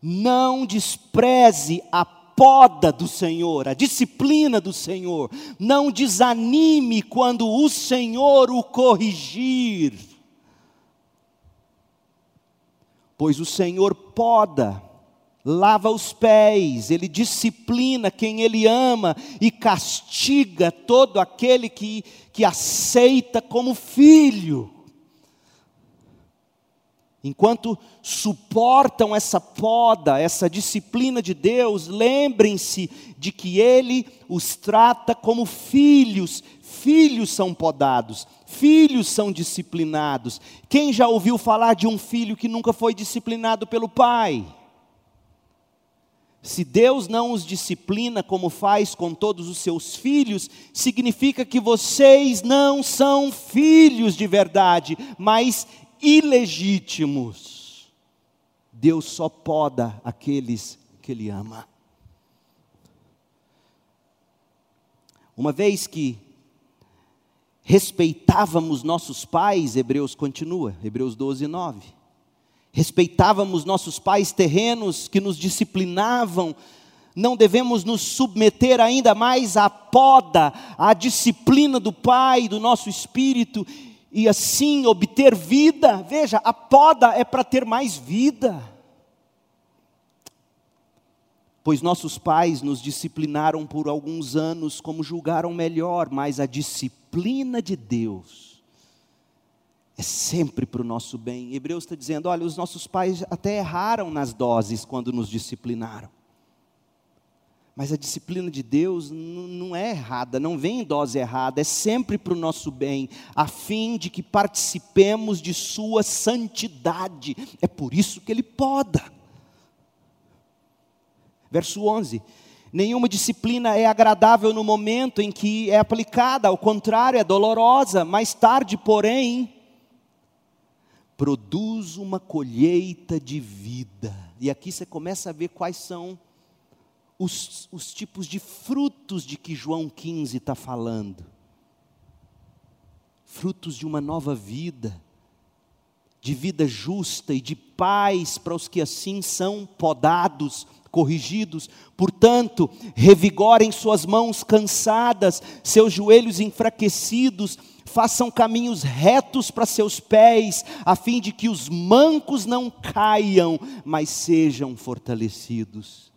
não despreze a poda do Senhor, a disciplina do Senhor. Não desanime quando o Senhor o corrigir. Pois o Senhor poda, lava os pés, ele disciplina quem ele ama e castiga todo aquele que, que aceita como filho. Enquanto suportam essa poda, essa disciplina de Deus, lembrem-se de que Ele os trata como filhos. Filhos são podados, filhos são disciplinados. Quem já ouviu falar de um filho que nunca foi disciplinado pelo pai? Se Deus não os disciplina como faz com todos os seus filhos, significa que vocês não são filhos de verdade, mas ilegítimos. Deus só poda aqueles que Ele ama. Uma vez que respeitávamos nossos pais, Hebreus continua, Hebreus 12, 9. Respeitávamos nossos pais terrenos que nos disciplinavam, não devemos nos submeter ainda mais à poda, à disciplina do Pai, do nosso espírito, e assim obter vida. Veja, a poda é para ter mais vida. Pois nossos pais nos disciplinaram por alguns anos como julgaram melhor, mas a disciplina de Deus é sempre para o nosso bem. Hebreus está dizendo: olha, os nossos pais até erraram nas doses quando nos disciplinaram. Mas a disciplina de Deus não é errada, não vem em dose errada, é sempre para o nosso bem, a fim de que participemos de Sua santidade. É por isso que Ele poda. Verso 11: Nenhuma disciplina é agradável no momento em que é aplicada, ao contrário, é dolorosa, mais tarde, porém, produz uma colheita de vida. E aqui você começa a ver quais são os, os tipos de frutos de que João 15 está falando. Frutos de uma nova vida, de vida justa e de paz para os que assim são podados, corrigidos. Portanto, revigorem suas mãos cansadas, seus joelhos enfraquecidos, façam caminhos retos para seus pés, a fim de que os mancos não caiam, mas sejam fortalecidos.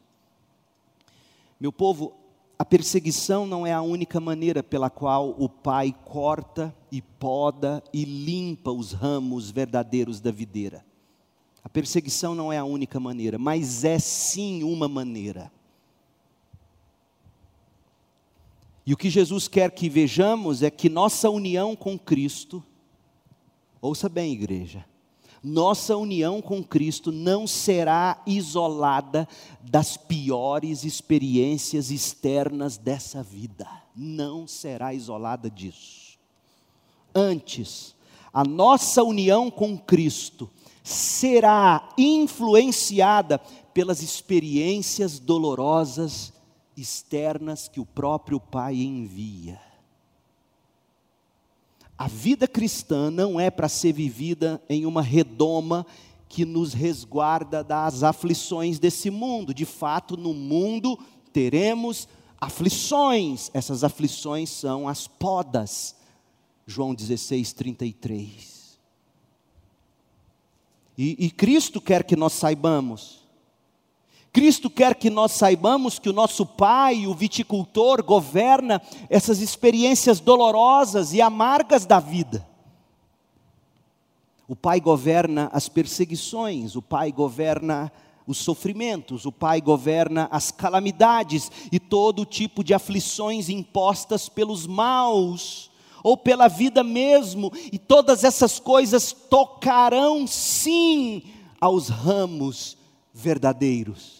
Meu povo, a perseguição não é a única maneira pela qual o pai corta e poda e limpa os ramos verdadeiros da videira. A perseguição não é a única maneira, mas é sim uma maneira. E o que Jesus quer que vejamos é que nossa união com Cristo, ouça bem, igreja, nossa união com Cristo não será isolada das piores experiências externas dessa vida. Não será isolada disso. Antes, a nossa união com Cristo será influenciada pelas experiências dolorosas externas que o próprio Pai envia. A vida cristã não é para ser vivida em uma redoma que nos resguarda das aflições desse mundo. De fato, no mundo teremos aflições. Essas aflições são as podas. João 16, 33. E, e Cristo quer que nós saibamos Cristo quer que nós saibamos que o nosso Pai, o viticultor, governa essas experiências dolorosas e amargas da vida. O Pai governa as perseguições, o Pai governa os sofrimentos, o Pai governa as calamidades e todo tipo de aflições impostas pelos maus ou pela vida mesmo, e todas essas coisas tocarão sim aos ramos verdadeiros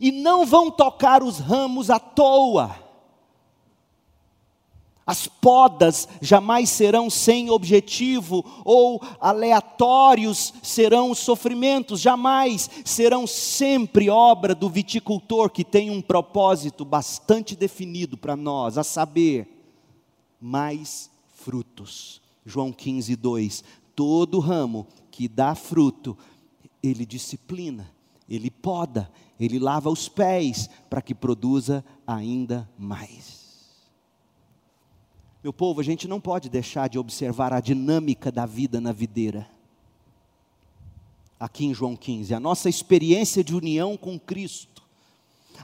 e não vão tocar os ramos à toa. As podas jamais serão sem objetivo ou aleatórios serão os sofrimentos, jamais serão sempre obra do viticultor que tem um propósito bastante definido para nós, a saber, mais frutos. João 15, 2: Todo ramo que dá fruto, ele disciplina ele poda, ele lava os pés para que produza ainda mais. Meu povo, a gente não pode deixar de observar a dinâmica da vida na videira. Aqui em João 15, a nossa experiência de união com Cristo,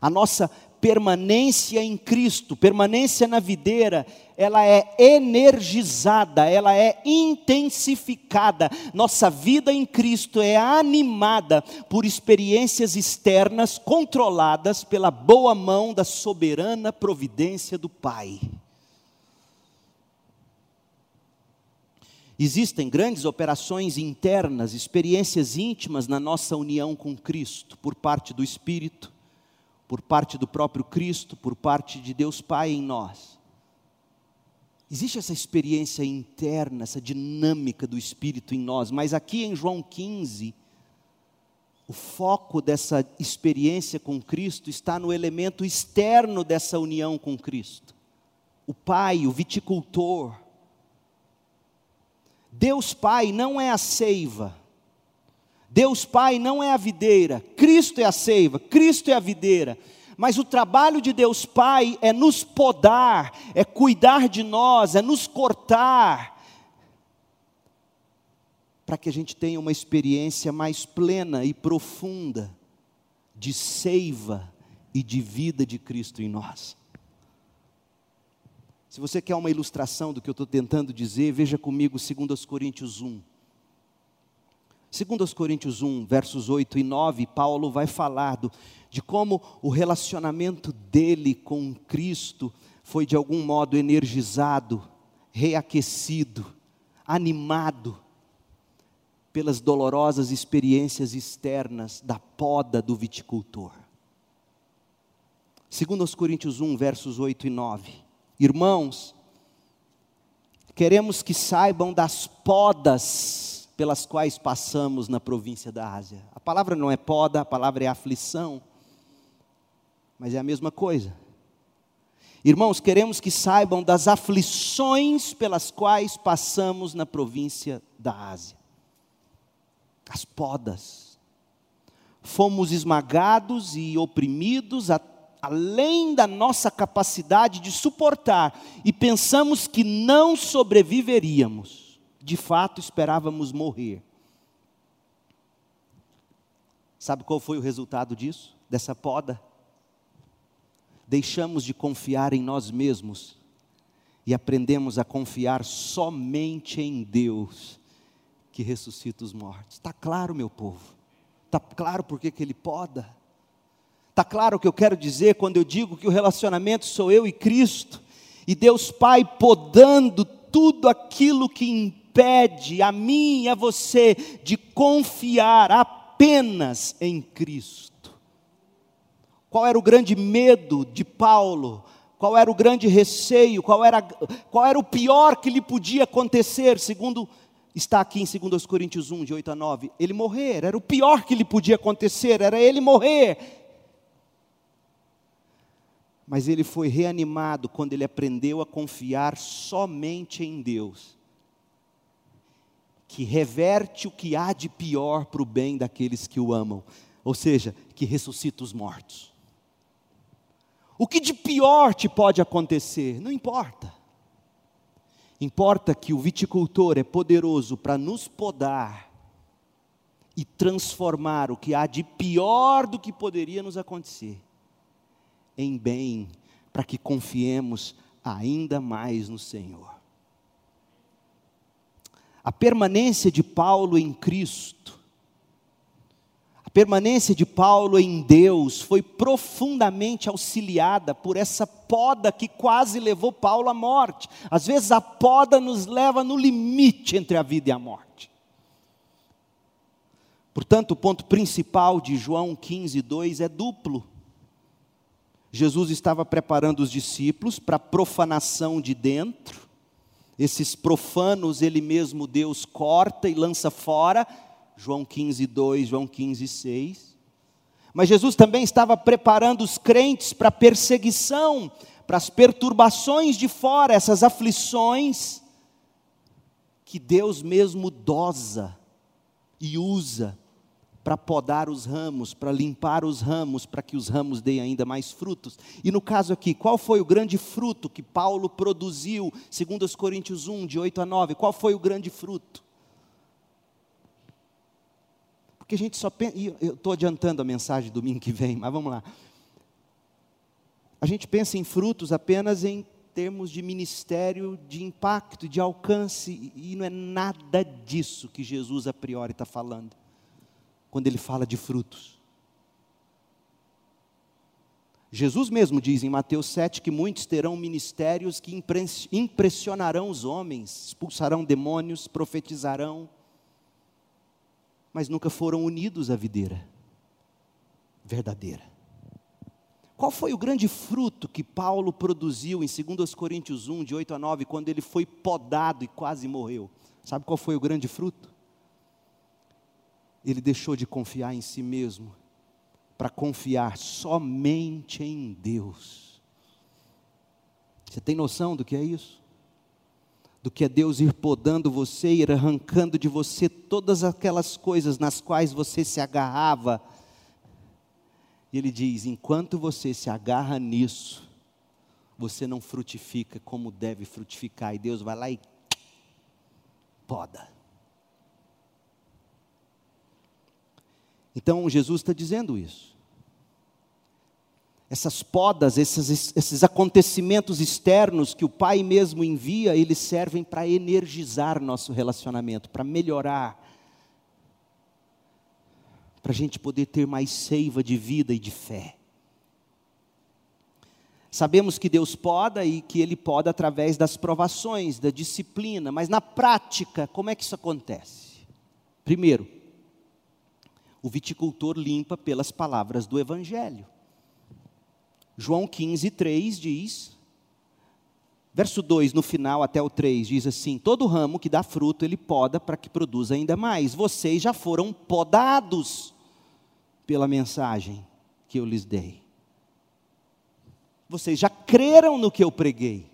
a nossa permanência em Cristo, permanência na videira, ela é energizada, ela é intensificada. Nossa vida em Cristo é animada por experiências externas controladas pela boa mão da soberana providência do Pai. Existem grandes operações internas, experiências íntimas na nossa união com Cristo, por parte do Espírito, por parte do próprio Cristo, por parte de Deus Pai em nós. Existe essa experiência interna, essa dinâmica do Espírito em nós, mas aqui em João 15, o foco dessa experiência com Cristo está no elemento externo dessa união com Cristo. O Pai, o viticultor. Deus Pai não é a seiva, Deus Pai não é a videira, Cristo é a seiva, Cristo é a videira. Mas o trabalho de Deus Pai é nos podar, é cuidar de nós, é nos cortar, para que a gente tenha uma experiência mais plena e profunda de seiva e de vida de Cristo em nós. Se você quer uma ilustração do que eu estou tentando dizer, veja comigo 2 Coríntios 1. Segundo aos Coríntios 1, versos 8 e 9, Paulo vai falar do, de como o relacionamento dele com Cristo foi de algum modo energizado, reaquecido, animado pelas dolorosas experiências externas da poda do viticultor. Segundo aos Coríntios 1, versos 8 e 9. Irmãos, queremos que saibam das podas pelas quais passamos na província da Ásia. A palavra não é poda, a palavra é aflição, mas é a mesma coisa. Irmãos, queremos que saibam das aflições pelas quais passamos na província da Ásia. As podas. Fomos esmagados e oprimidos a, além da nossa capacidade de suportar e pensamos que não sobreviveríamos de fato esperávamos morrer. Sabe qual foi o resultado disso? Dessa poda? Deixamos de confiar em nós mesmos e aprendemos a confiar somente em Deus que ressuscita os mortos. Está claro, meu povo? Está claro porque que Ele poda? Está claro o que eu quero dizer quando eu digo que o relacionamento sou eu e Cristo, e Deus Pai podando tudo aquilo que impede a mim e a você de confiar apenas em Cristo. Qual era o grande medo de Paulo? Qual era o grande receio? Qual era, qual era o pior que lhe podia acontecer, segundo está aqui em 2 Coríntios 1, de 8 a 9? Ele morrer, era o pior que lhe podia acontecer, era ele morrer. Mas ele foi reanimado quando ele aprendeu a confiar somente em Deus que reverte o que há de pior para o bem daqueles que o amam, ou seja, que ressuscita os mortos. O que de pior te pode acontecer? Não importa. Importa que o viticultor é poderoso para nos podar e transformar o que há de pior do que poderia nos acontecer em bem, para que confiemos ainda mais no Senhor. A permanência de Paulo em Cristo, a permanência de Paulo em Deus foi profundamente auxiliada por essa poda que quase levou Paulo à morte. Às vezes a poda nos leva no limite entre a vida e a morte. Portanto, o ponto principal de João 15, 2 é duplo. Jesus estava preparando os discípulos para a profanação de dentro, esses profanos, ele mesmo, Deus, corta e lança fora. João 15, 2, João 15, 6. Mas Jesus também estava preparando os crentes para a perseguição, para as perturbações de fora, essas aflições que Deus mesmo dosa e usa para podar os ramos, para limpar os ramos, para que os ramos deem ainda mais frutos. E no caso aqui, qual foi o grande fruto que Paulo produziu, segundo os Coríntios 1, de 8 a 9? Qual foi o grande fruto? Porque a gente só pensa, eu estou adiantando a mensagem do domingo que vem, mas vamos lá. A gente pensa em frutos apenas em termos de ministério, de impacto, de alcance, e não é nada disso que Jesus a priori está falando quando ele fala de frutos. Jesus mesmo diz em Mateus 7 que muitos terão ministérios que impressionarão os homens, expulsarão demônios, profetizarão, mas nunca foram unidos à videira verdadeira. Qual foi o grande fruto que Paulo produziu em 2 Coríntios 1, de 8 a 9, quando ele foi podado e quase morreu? Sabe qual foi o grande fruto? Ele deixou de confiar em si mesmo para confiar somente em Deus. Você tem noção do que é isso? Do que é Deus ir podando você, ir arrancando de você todas aquelas coisas nas quais você se agarrava. E ele diz: enquanto você se agarra nisso, você não frutifica como deve frutificar, e Deus vai lá e poda. Então Jesus está dizendo isso. Essas podas, esses, esses acontecimentos externos que o Pai mesmo envia, eles servem para energizar nosso relacionamento, para melhorar, para a gente poder ter mais seiva de vida e de fé. Sabemos que Deus poda e que Ele poda através das provações, da disciplina, mas na prática, como é que isso acontece? Primeiro, o viticultor limpa pelas palavras do Evangelho. João 15, 3 diz, verso 2 no final até o 3 diz assim: Todo ramo que dá fruto ele poda para que produza ainda mais. Vocês já foram podados pela mensagem que eu lhes dei. Vocês já creram no que eu preguei.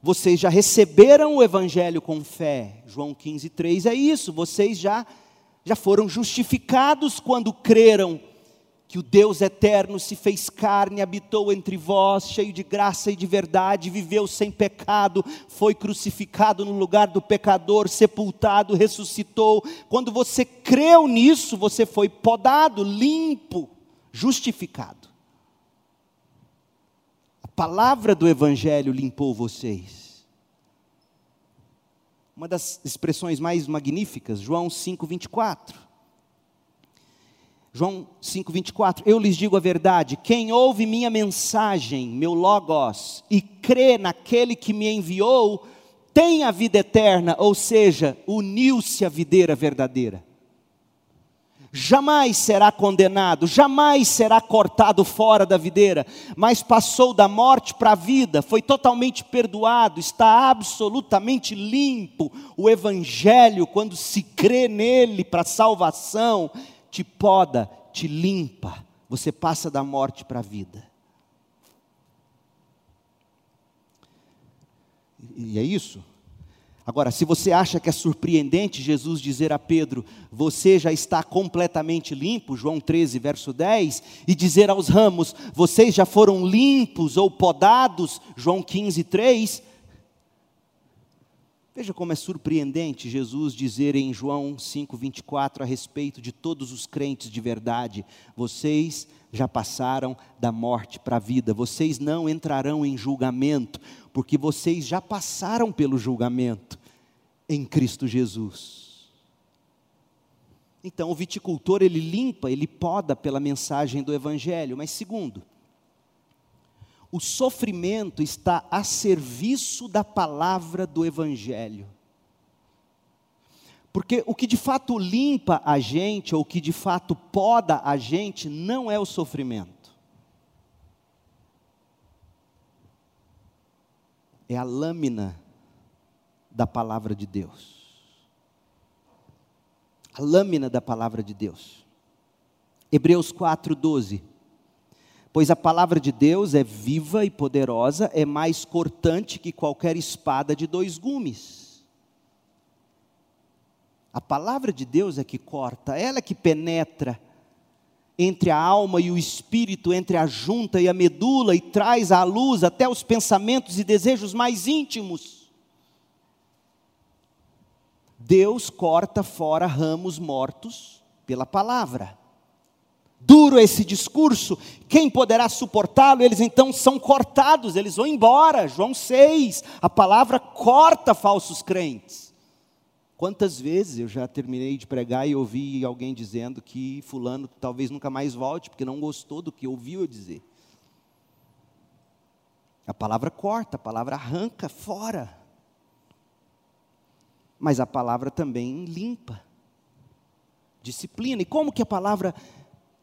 Vocês já receberam o evangelho com fé. João 15, 3 é isso. Vocês já já foram justificados quando creram que o Deus eterno se fez carne, habitou entre vós, cheio de graça e de verdade, viveu sem pecado, foi crucificado no lugar do pecador, sepultado, ressuscitou. Quando você creu nisso, você foi podado, limpo, justificado. A palavra do Evangelho limpou vocês uma das expressões mais magníficas, João 5:24. João 5:24. Eu lhes digo a verdade, quem ouve minha mensagem, meu logos, e crê naquele que me enviou, tem a vida eterna, ou seja, uniu-se à videira verdadeira jamais será condenado, jamais será cortado fora da videira, mas passou da morte para a vida, foi totalmente perdoado, está absolutamente limpo. O Evangelho, quando se crê nele para salvação, te poda, te limpa, você passa da morte para a vida. E é isso? Agora, se você acha que é surpreendente Jesus dizer a Pedro, você já está completamente limpo, João 13, verso 10, e dizer aos ramos, vocês já foram limpos ou podados, João 15, 3. Veja como é surpreendente Jesus dizer em João 5, 24 a respeito de todos os crentes de verdade: vocês já passaram da morte para a vida, vocês não entrarão em julgamento, porque vocês já passaram pelo julgamento em Cristo Jesus. Então, o viticultor ele limpa, ele poda pela mensagem do evangelho, mas segundo, o sofrimento está a serviço da palavra do evangelho. Porque o que de fato limpa a gente, ou o que de fato poda a gente, não é o sofrimento. é a lâmina da palavra de Deus. A lâmina da palavra de Deus. Hebreus 4:12. Pois a palavra de Deus é viva e poderosa, é mais cortante que qualquer espada de dois gumes. A palavra de Deus é que corta, ela é que penetra entre a alma e o espírito, entre a junta e a medula, e traz à luz até os pensamentos e desejos mais íntimos. Deus corta fora ramos mortos pela palavra. Duro esse discurso, quem poderá suportá-lo? Eles então são cortados, eles vão embora. João 6, a palavra corta falsos crentes. Quantas vezes eu já terminei de pregar e ouvi alguém dizendo que fulano talvez nunca mais volte porque não gostou do que ouviu eu dizer. A palavra corta, a palavra arranca fora. Mas a palavra também limpa. Disciplina. E como que a palavra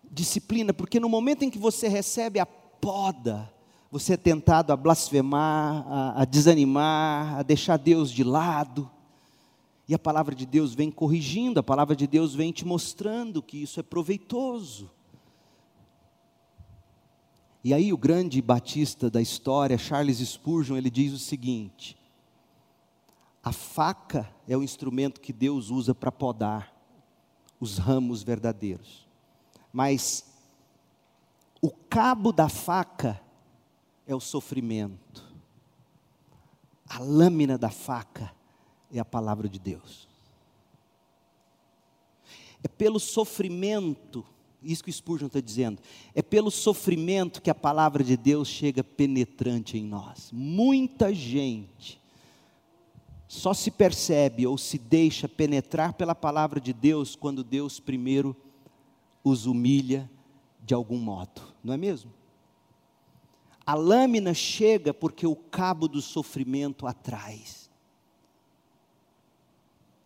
disciplina? Porque no momento em que você recebe a poda, você é tentado a blasfemar, a, a desanimar, a deixar Deus de lado. E a palavra de Deus vem corrigindo, a palavra de Deus vem te mostrando que isso é proveitoso. E aí o grande batista da história, Charles Spurgeon, ele diz o seguinte: a faca é o instrumento que Deus usa para podar os ramos verdadeiros. Mas o cabo da faca é o sofrimento. A lâmina da faca é a palavra de Deus. É pelo sofrimento, isso que Spurgeon está dizendo, é pelo sofrimento que a palavra de Deus chega penetrante em nós. Muita gente só se percebe ou se deixa penetrar pela palavra de Deus quando Deus primeiro os humilha de algum modo, não é mesmo? A lâmina chega porque o cabo do sofrimento atrás.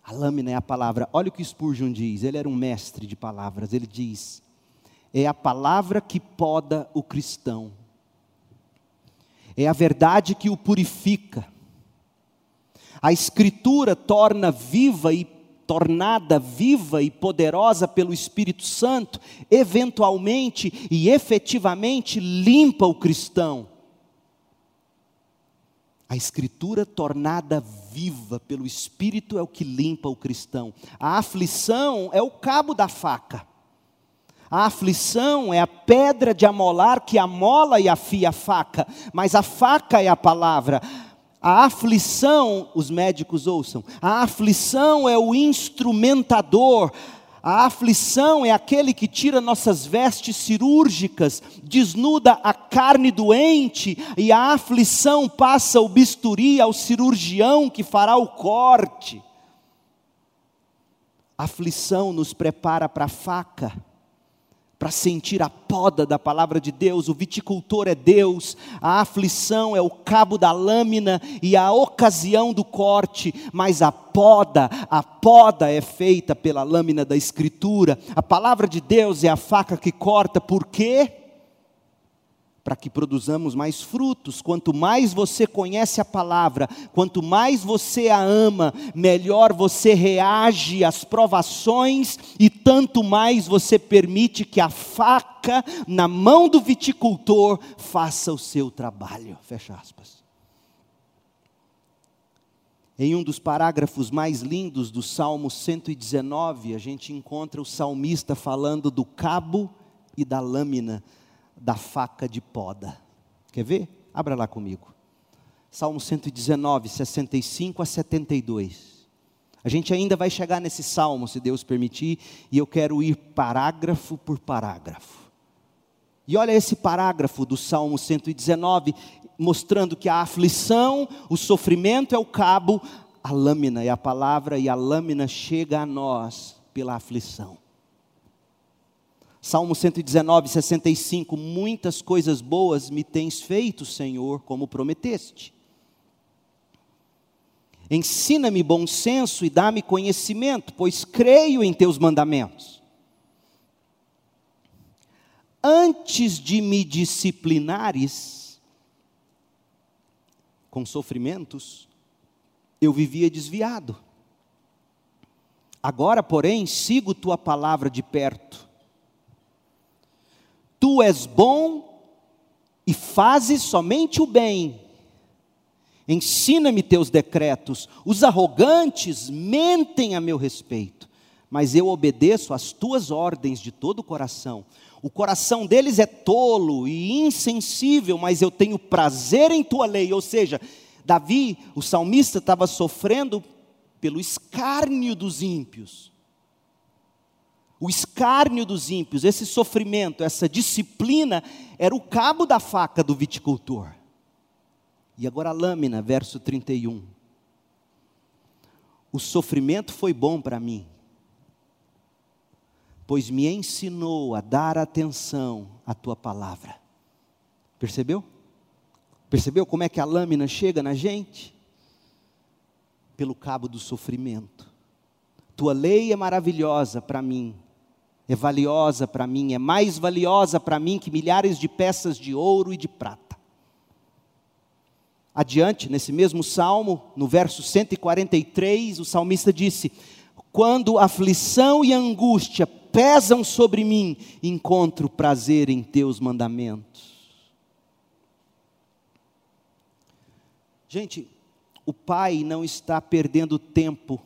A lâmina é a palavra. Olha o que Spurgeon diz, ele era um mestre de palavras. Ele diz: é a palavra que poda o cristão, é a verdade que o purifica. A Escritura torna viva e tornada viva e poderosa pelo Espírito Santo, eventualmente e efetivamente limpa o cristão. A Escritura tornada viva pelo Espírito é o que limpa o cristão. A aflição é o cabo da faca. A aflição é a pedra de amolar que amola e afia a faca, mas a faca é a palavra. A aflição, os médicos ouçam, a aflição é o instrumentador, a aflição é aquele que tira nossas vestes cirúrgicas, desnuda a carne doente, e a aflição passa o bisturi ao cirurgião que fará o corte. A aflição nos prepara para a faca para sentir a poda da palavra de Deus, o viticultor é Deus, a aflição é o cabo da lâmina e a ocasião do corte, mas a poda, a poda é feita pela lâmina da Escritura, a palavra de Deus é a faca que corta, por quê? Para que produzamos mais frutos. Quanto mais você conhece a palavra, quanto mais você a ama, melhor você reage às provações e tanto mais você permite que a faca na mão do viticultor faça o seu trabalho. Fecha aspas. Em um dos parágrafos mais lindos do Salmo 119, a gente encontra o salmista falando do cabo e da lâmina da faca de poda. Quer ver? Abra lá comigo. Salmo 119, 65 a 72. A gente ainda vai chegar nesse salmo, se Deus permitir, e eu quero ir parágrafo por parágrafo. E olha esse parágrafo do Salmo 119, mostrando que a aflição, o sofrimento é o cabo, a lâmina é a palavra, e a lâmina chega a nós pela aflição. Salmo 119, 65. Muitas coisas boas me tens feito, Senhor, como prometeste. Ensina-me bom senso e dá-me conhecimento, pois creio em teus mandamentos. Antes de me disciplinares com sofrimentos, eu vivia desviado. Agora, porém, sigo tua palavra de perto Tu és bom e fazes somente o bem, Ensina-me teus decretos. Os arrogantes mentem a meu respeito, mas eu obedeço às tuas ordens de todo o coração. O coração deles é tolo e insensível, mas eu tenho prazer em tua lei. Ou seja, Davi, o salmista, estava sofrendo pelo escárnio dos ímpios. O escárnio dos ímpios, esse sofrimento, essa disciplina, era o cabo da faca do viticultor. E agora a lâmina, verso 31. O sofrimento foi bom para mim, pois me ensinou a dar atenção à tua palavra. Percebeu? Percebeu como é que a lâmina chega na gente? Pelo cabo do sofrimento. Tua lei é maravilhosa para mim, é valiosa para mim, é mais valiosa para mim que milhares de peças de ouro e de prata. Adiante, nesse mesmo salmo, no verso 143, o salmista disse: Quando aflição e angústia pesam sobre mim, encontro prazer em teus mandamentos. Gente, o pai não está perdendo tempo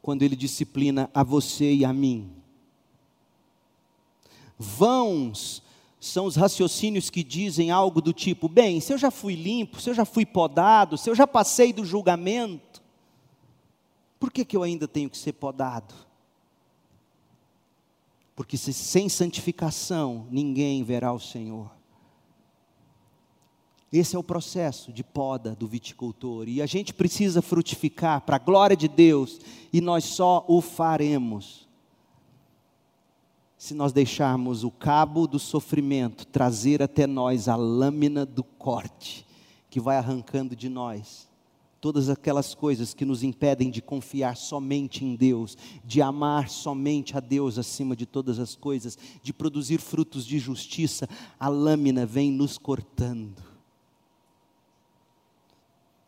quando ele disciplina a você e a mim. Vãos são os raciocínios que dizem algo do tipo: bem, se eu já fui limpo, se eu já fui podado, se eu já passei do julgamento, por que, que eu ainda tenho que ser podado? Porque se, sem santificação ninguém verá o Senhor. Esse é o processo de poda do viticultor. E a gente precisa frutificar para a glória de Deus, e nós só o faremos se nós deixarmos o cabo do sofrimento trazer até nós a lâmina do corte, que vai arrancando de nós todas aquelas coisas que nos impedem de confiar somente em Deus, de amar somente a Deus acima de todas as coisas, de produzir frutos de justiça, a lâmina vem nos cortando.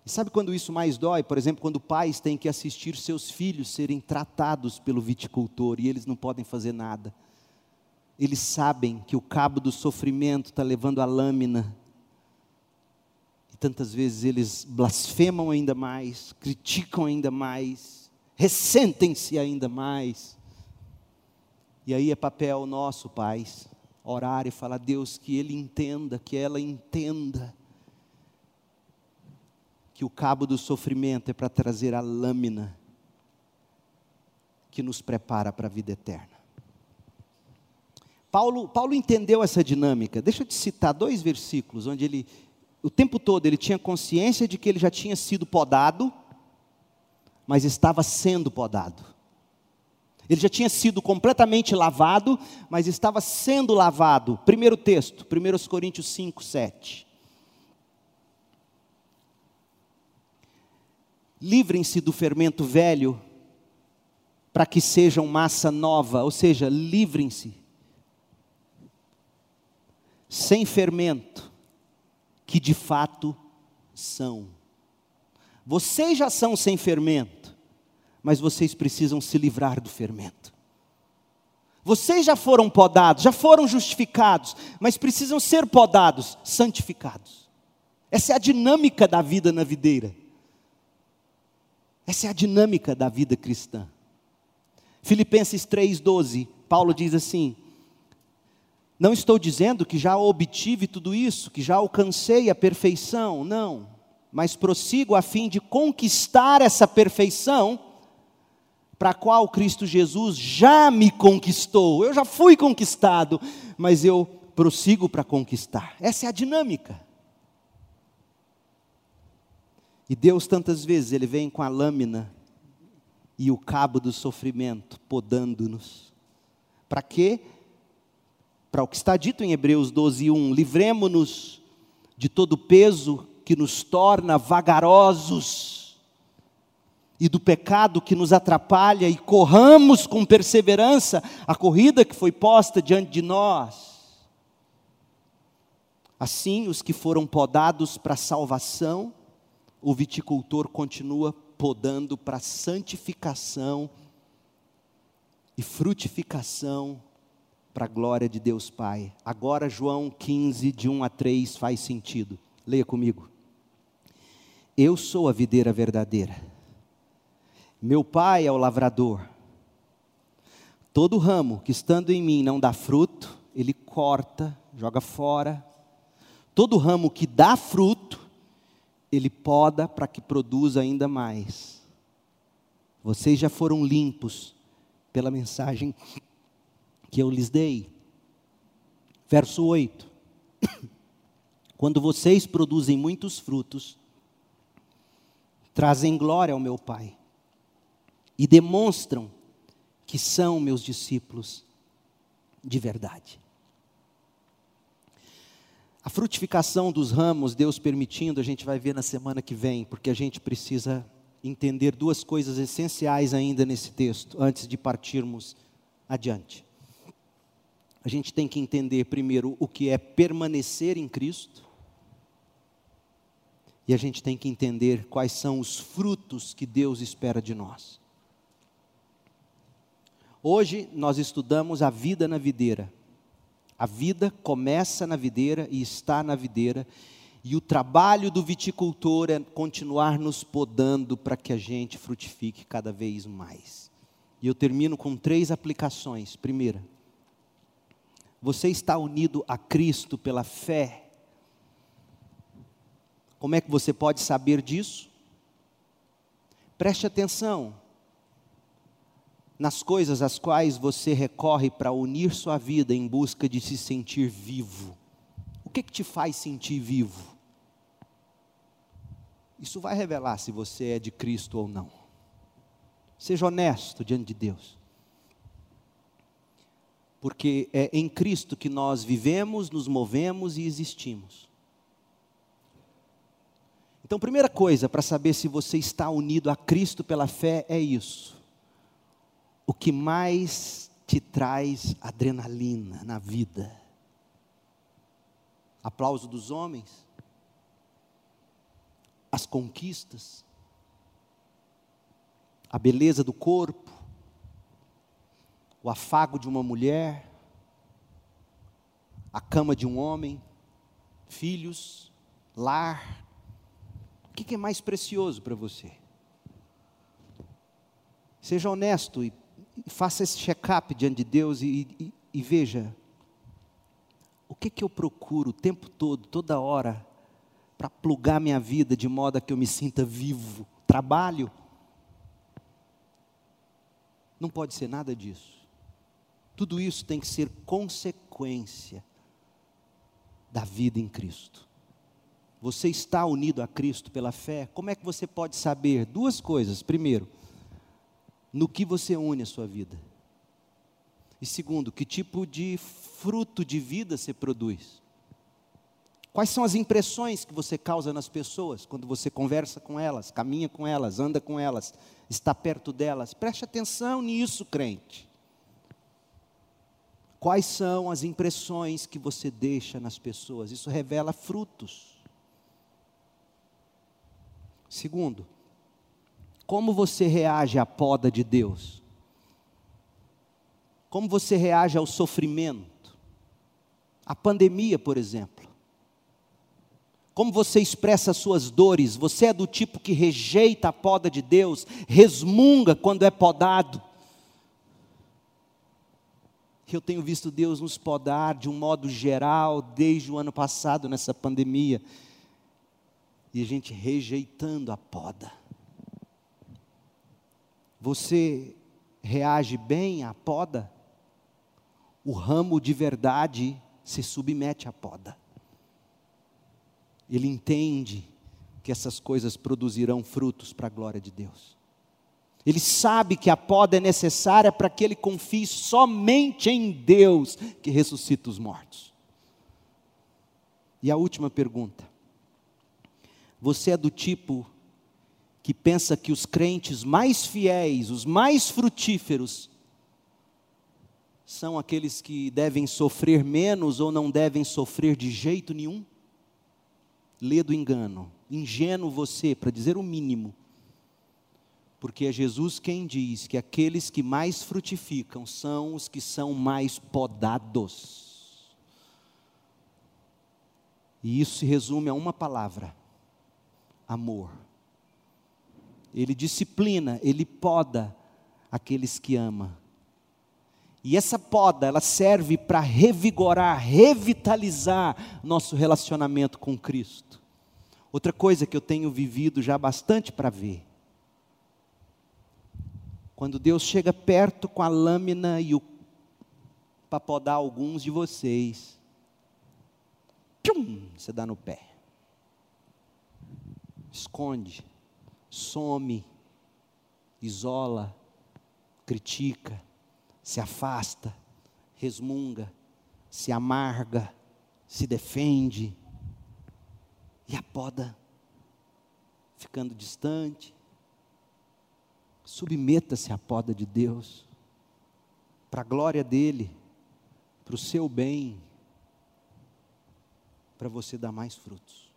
E sabe quando isso mais dói? Por exemplo, quando pais têm que assistir seus filhos serem tratados pelo viticultor e eles não podem fazer nada eles sabem que o cabo do sofrimento está levando a lâmina. E tantas vezes eles blasfemam ainda mais, criticam ainda mais, ressentem-se ainda mais. E aí é papel nosso, pais, orar e falar, Deus, que ele entenda, que ela entenda, que o cabo do sofrimento é para trazer a lâmina que nos prepara para a vida eterna. Paulo, Paulo entendeu essa dinâmica. Deixa eu te citar dois versículos onde ele, o tempo todo, ele tinha consciência de que ele já tinha sido podado, mas estava sendo podado. Ele já tinha sido completamente lavado, mas estava sendo lavado. Primeiro texto, 1 Coríntios 5, 7. Livrem-se do fermento velho, para que sejam massa nova, ou seja, livrem-se sem fermento, que de fato são. Vocês já são sem fermento, mas vocês precisam se livrar do fermento. Vocês já foram podados, já foram justificados, mas precisam ser podados, santificados. Essa é a dinâmica da vida na videira. Essa é a dinâmica da vida cristã. Filipenses 3,12, Paulo diz assim: não estou dizendo que já obtive tudo isso, que já alcancei a perfeição, não. Mas prossigo a fim de conquistar essa perfeição, para a qual Cristo Jesus já me conquistou. Eu já fui conquistado, mas eu prossigo para conquistar. Essa é a dinâmica. E Deus, tantas vezes, Ele vem com a lâmina e o cabo do sofrimento, podando-nos. Para quê? Para o que está dito em Hebreus 12, 1: livremo-nos de todo peso que nos torna vagarosos e do pecado que nos atrapalha e corramos com perseverança a corrida que foi posta diante de nós. Assim, os que foram podados para salvação, o viticultor continua podando para santificação e frutificação para a glória de Deus Pai. Agora, João 15, de 1 a 3, faz sentido. Leia comigo. Eu sou a videira verdadeira. Meu pai é o lavrador. Todo ramo que estando em mim não dá fruto, ele corta, joga fora. Todo ramo que dá fruto, ele poda para que produza ainda mais. Vocês já foram limpos pela mensagem que eu lhes dei. Verso 8. Quando vocês produzem muitos frutos, trazem glória ao meu Pai e demonstram que são meus discípulos de verdade. A frutificação dos ramos, Deus permitindo, a gente vai ver na semana que vem, porque a gente precisa entender duas coisas essenciais ainda nesse texto, antes de partirmos adiante. A gente tem que entender primeiro o que é permanecer em Cristo, e a gente tem que entender quais são os frutos que Deus espera de nós. Hoje nós estudamos a vida na videira. A vida começa na videira e está na videira, e o trabalho do viticultor é continuar nos podando para que a gente frutifique cada vez mais. E eu termino com três aplicações. Primeira, você está unido a Cristo pela fé como é que você pode saber disso? Preste atenção nas coisas às quais você recorre para unir sua vida em busca de se sentir vivo. O que, que te faz sentir vivo? Isso vai revelar se você é de Cristo ou não. Seja honesto diante de Deus. Porque é em Cristo que nós vivemos, nos movemos e existimos. Então, primeira coisa para saber se você está unido a Cristo pela fé é isso. O que mais te traz adrenalina na vida? Aplauso dos homens? As conquistas? A beleza do corpo? O afago de uma mulher? A cama de um homem? Filhos? Lar? O que é mais precioso para você? Seja honesto e, faça esse check-up diante de Deus e, e, e veja o que, que eu procuro o tempo todo, toda hora, para plugar minha vida de modo a que eu me sinta vivo. Trabalho. Não pode ser nada disso. Tudo isso tem que ser consequência da vida em Cristo você está unido a Cristo pela fé, como é que você pode saber duas coisas? Primeiro, no que você une a sua vida. E segundo, que tipo de fruto de vida você produz? Quais são as impressões que você causa nas pessoas quando você conversa com elas, caminha com elas, anda com elas, está perto delas? Preste atenção nisso, crente. Quais são as impressões que você deixa nas pessoas? Isso revela frutos. Segundo, como você reage à poda de Deus? Como você reage ao sofrimento? A pandemia, por exemplo. Como você expressa as suas dores? Você é do tipo que rejeita a poda de Deus, resmunga quando é podado. Eu tenho visto Deus nos podar de um modo geral desde o ano passado nessa pandemia e a gente rejeitando a poda. Você reage bem à poda? O ramo de verdade se submete à poda. Ele entende que essas coisas produzirão frutos para a glória de Deus. Ele sabe que a poda é necessária para que ele confie somente em Deus que ressuscita os mortos. E a última pergunta: você é do tipo que pensa que os crentes mais fiéis, os mais frutíferos, são aqueles que devem sofrer menos ou não devem sofrer de jeito nenhum? Lê do engano, ingênuo você, para dizer o mínimo, porque é Jesus quem diz que aqueles que mais frutificam são os que são mais podados. E isso se resume a uma palavra: amor. ele disciplina, ele poda aqueles que ama. E essa poda, ela serve para revigorar, revitalizar nosso relacionamento com Cristo. Outra coisa que eu tenho vivido já bastante para ver. Quando Deus chega perto com a lâmina e o para podar alguns de vocês, tchum, você dá no pé. Esconde, some, isola, critica, se afasta, resmunga, se amarga, se defende e a poda ficando distante. Submeta-se à poda de Deus, para a glória dEle, para o seu bem, para você dar mais frutos.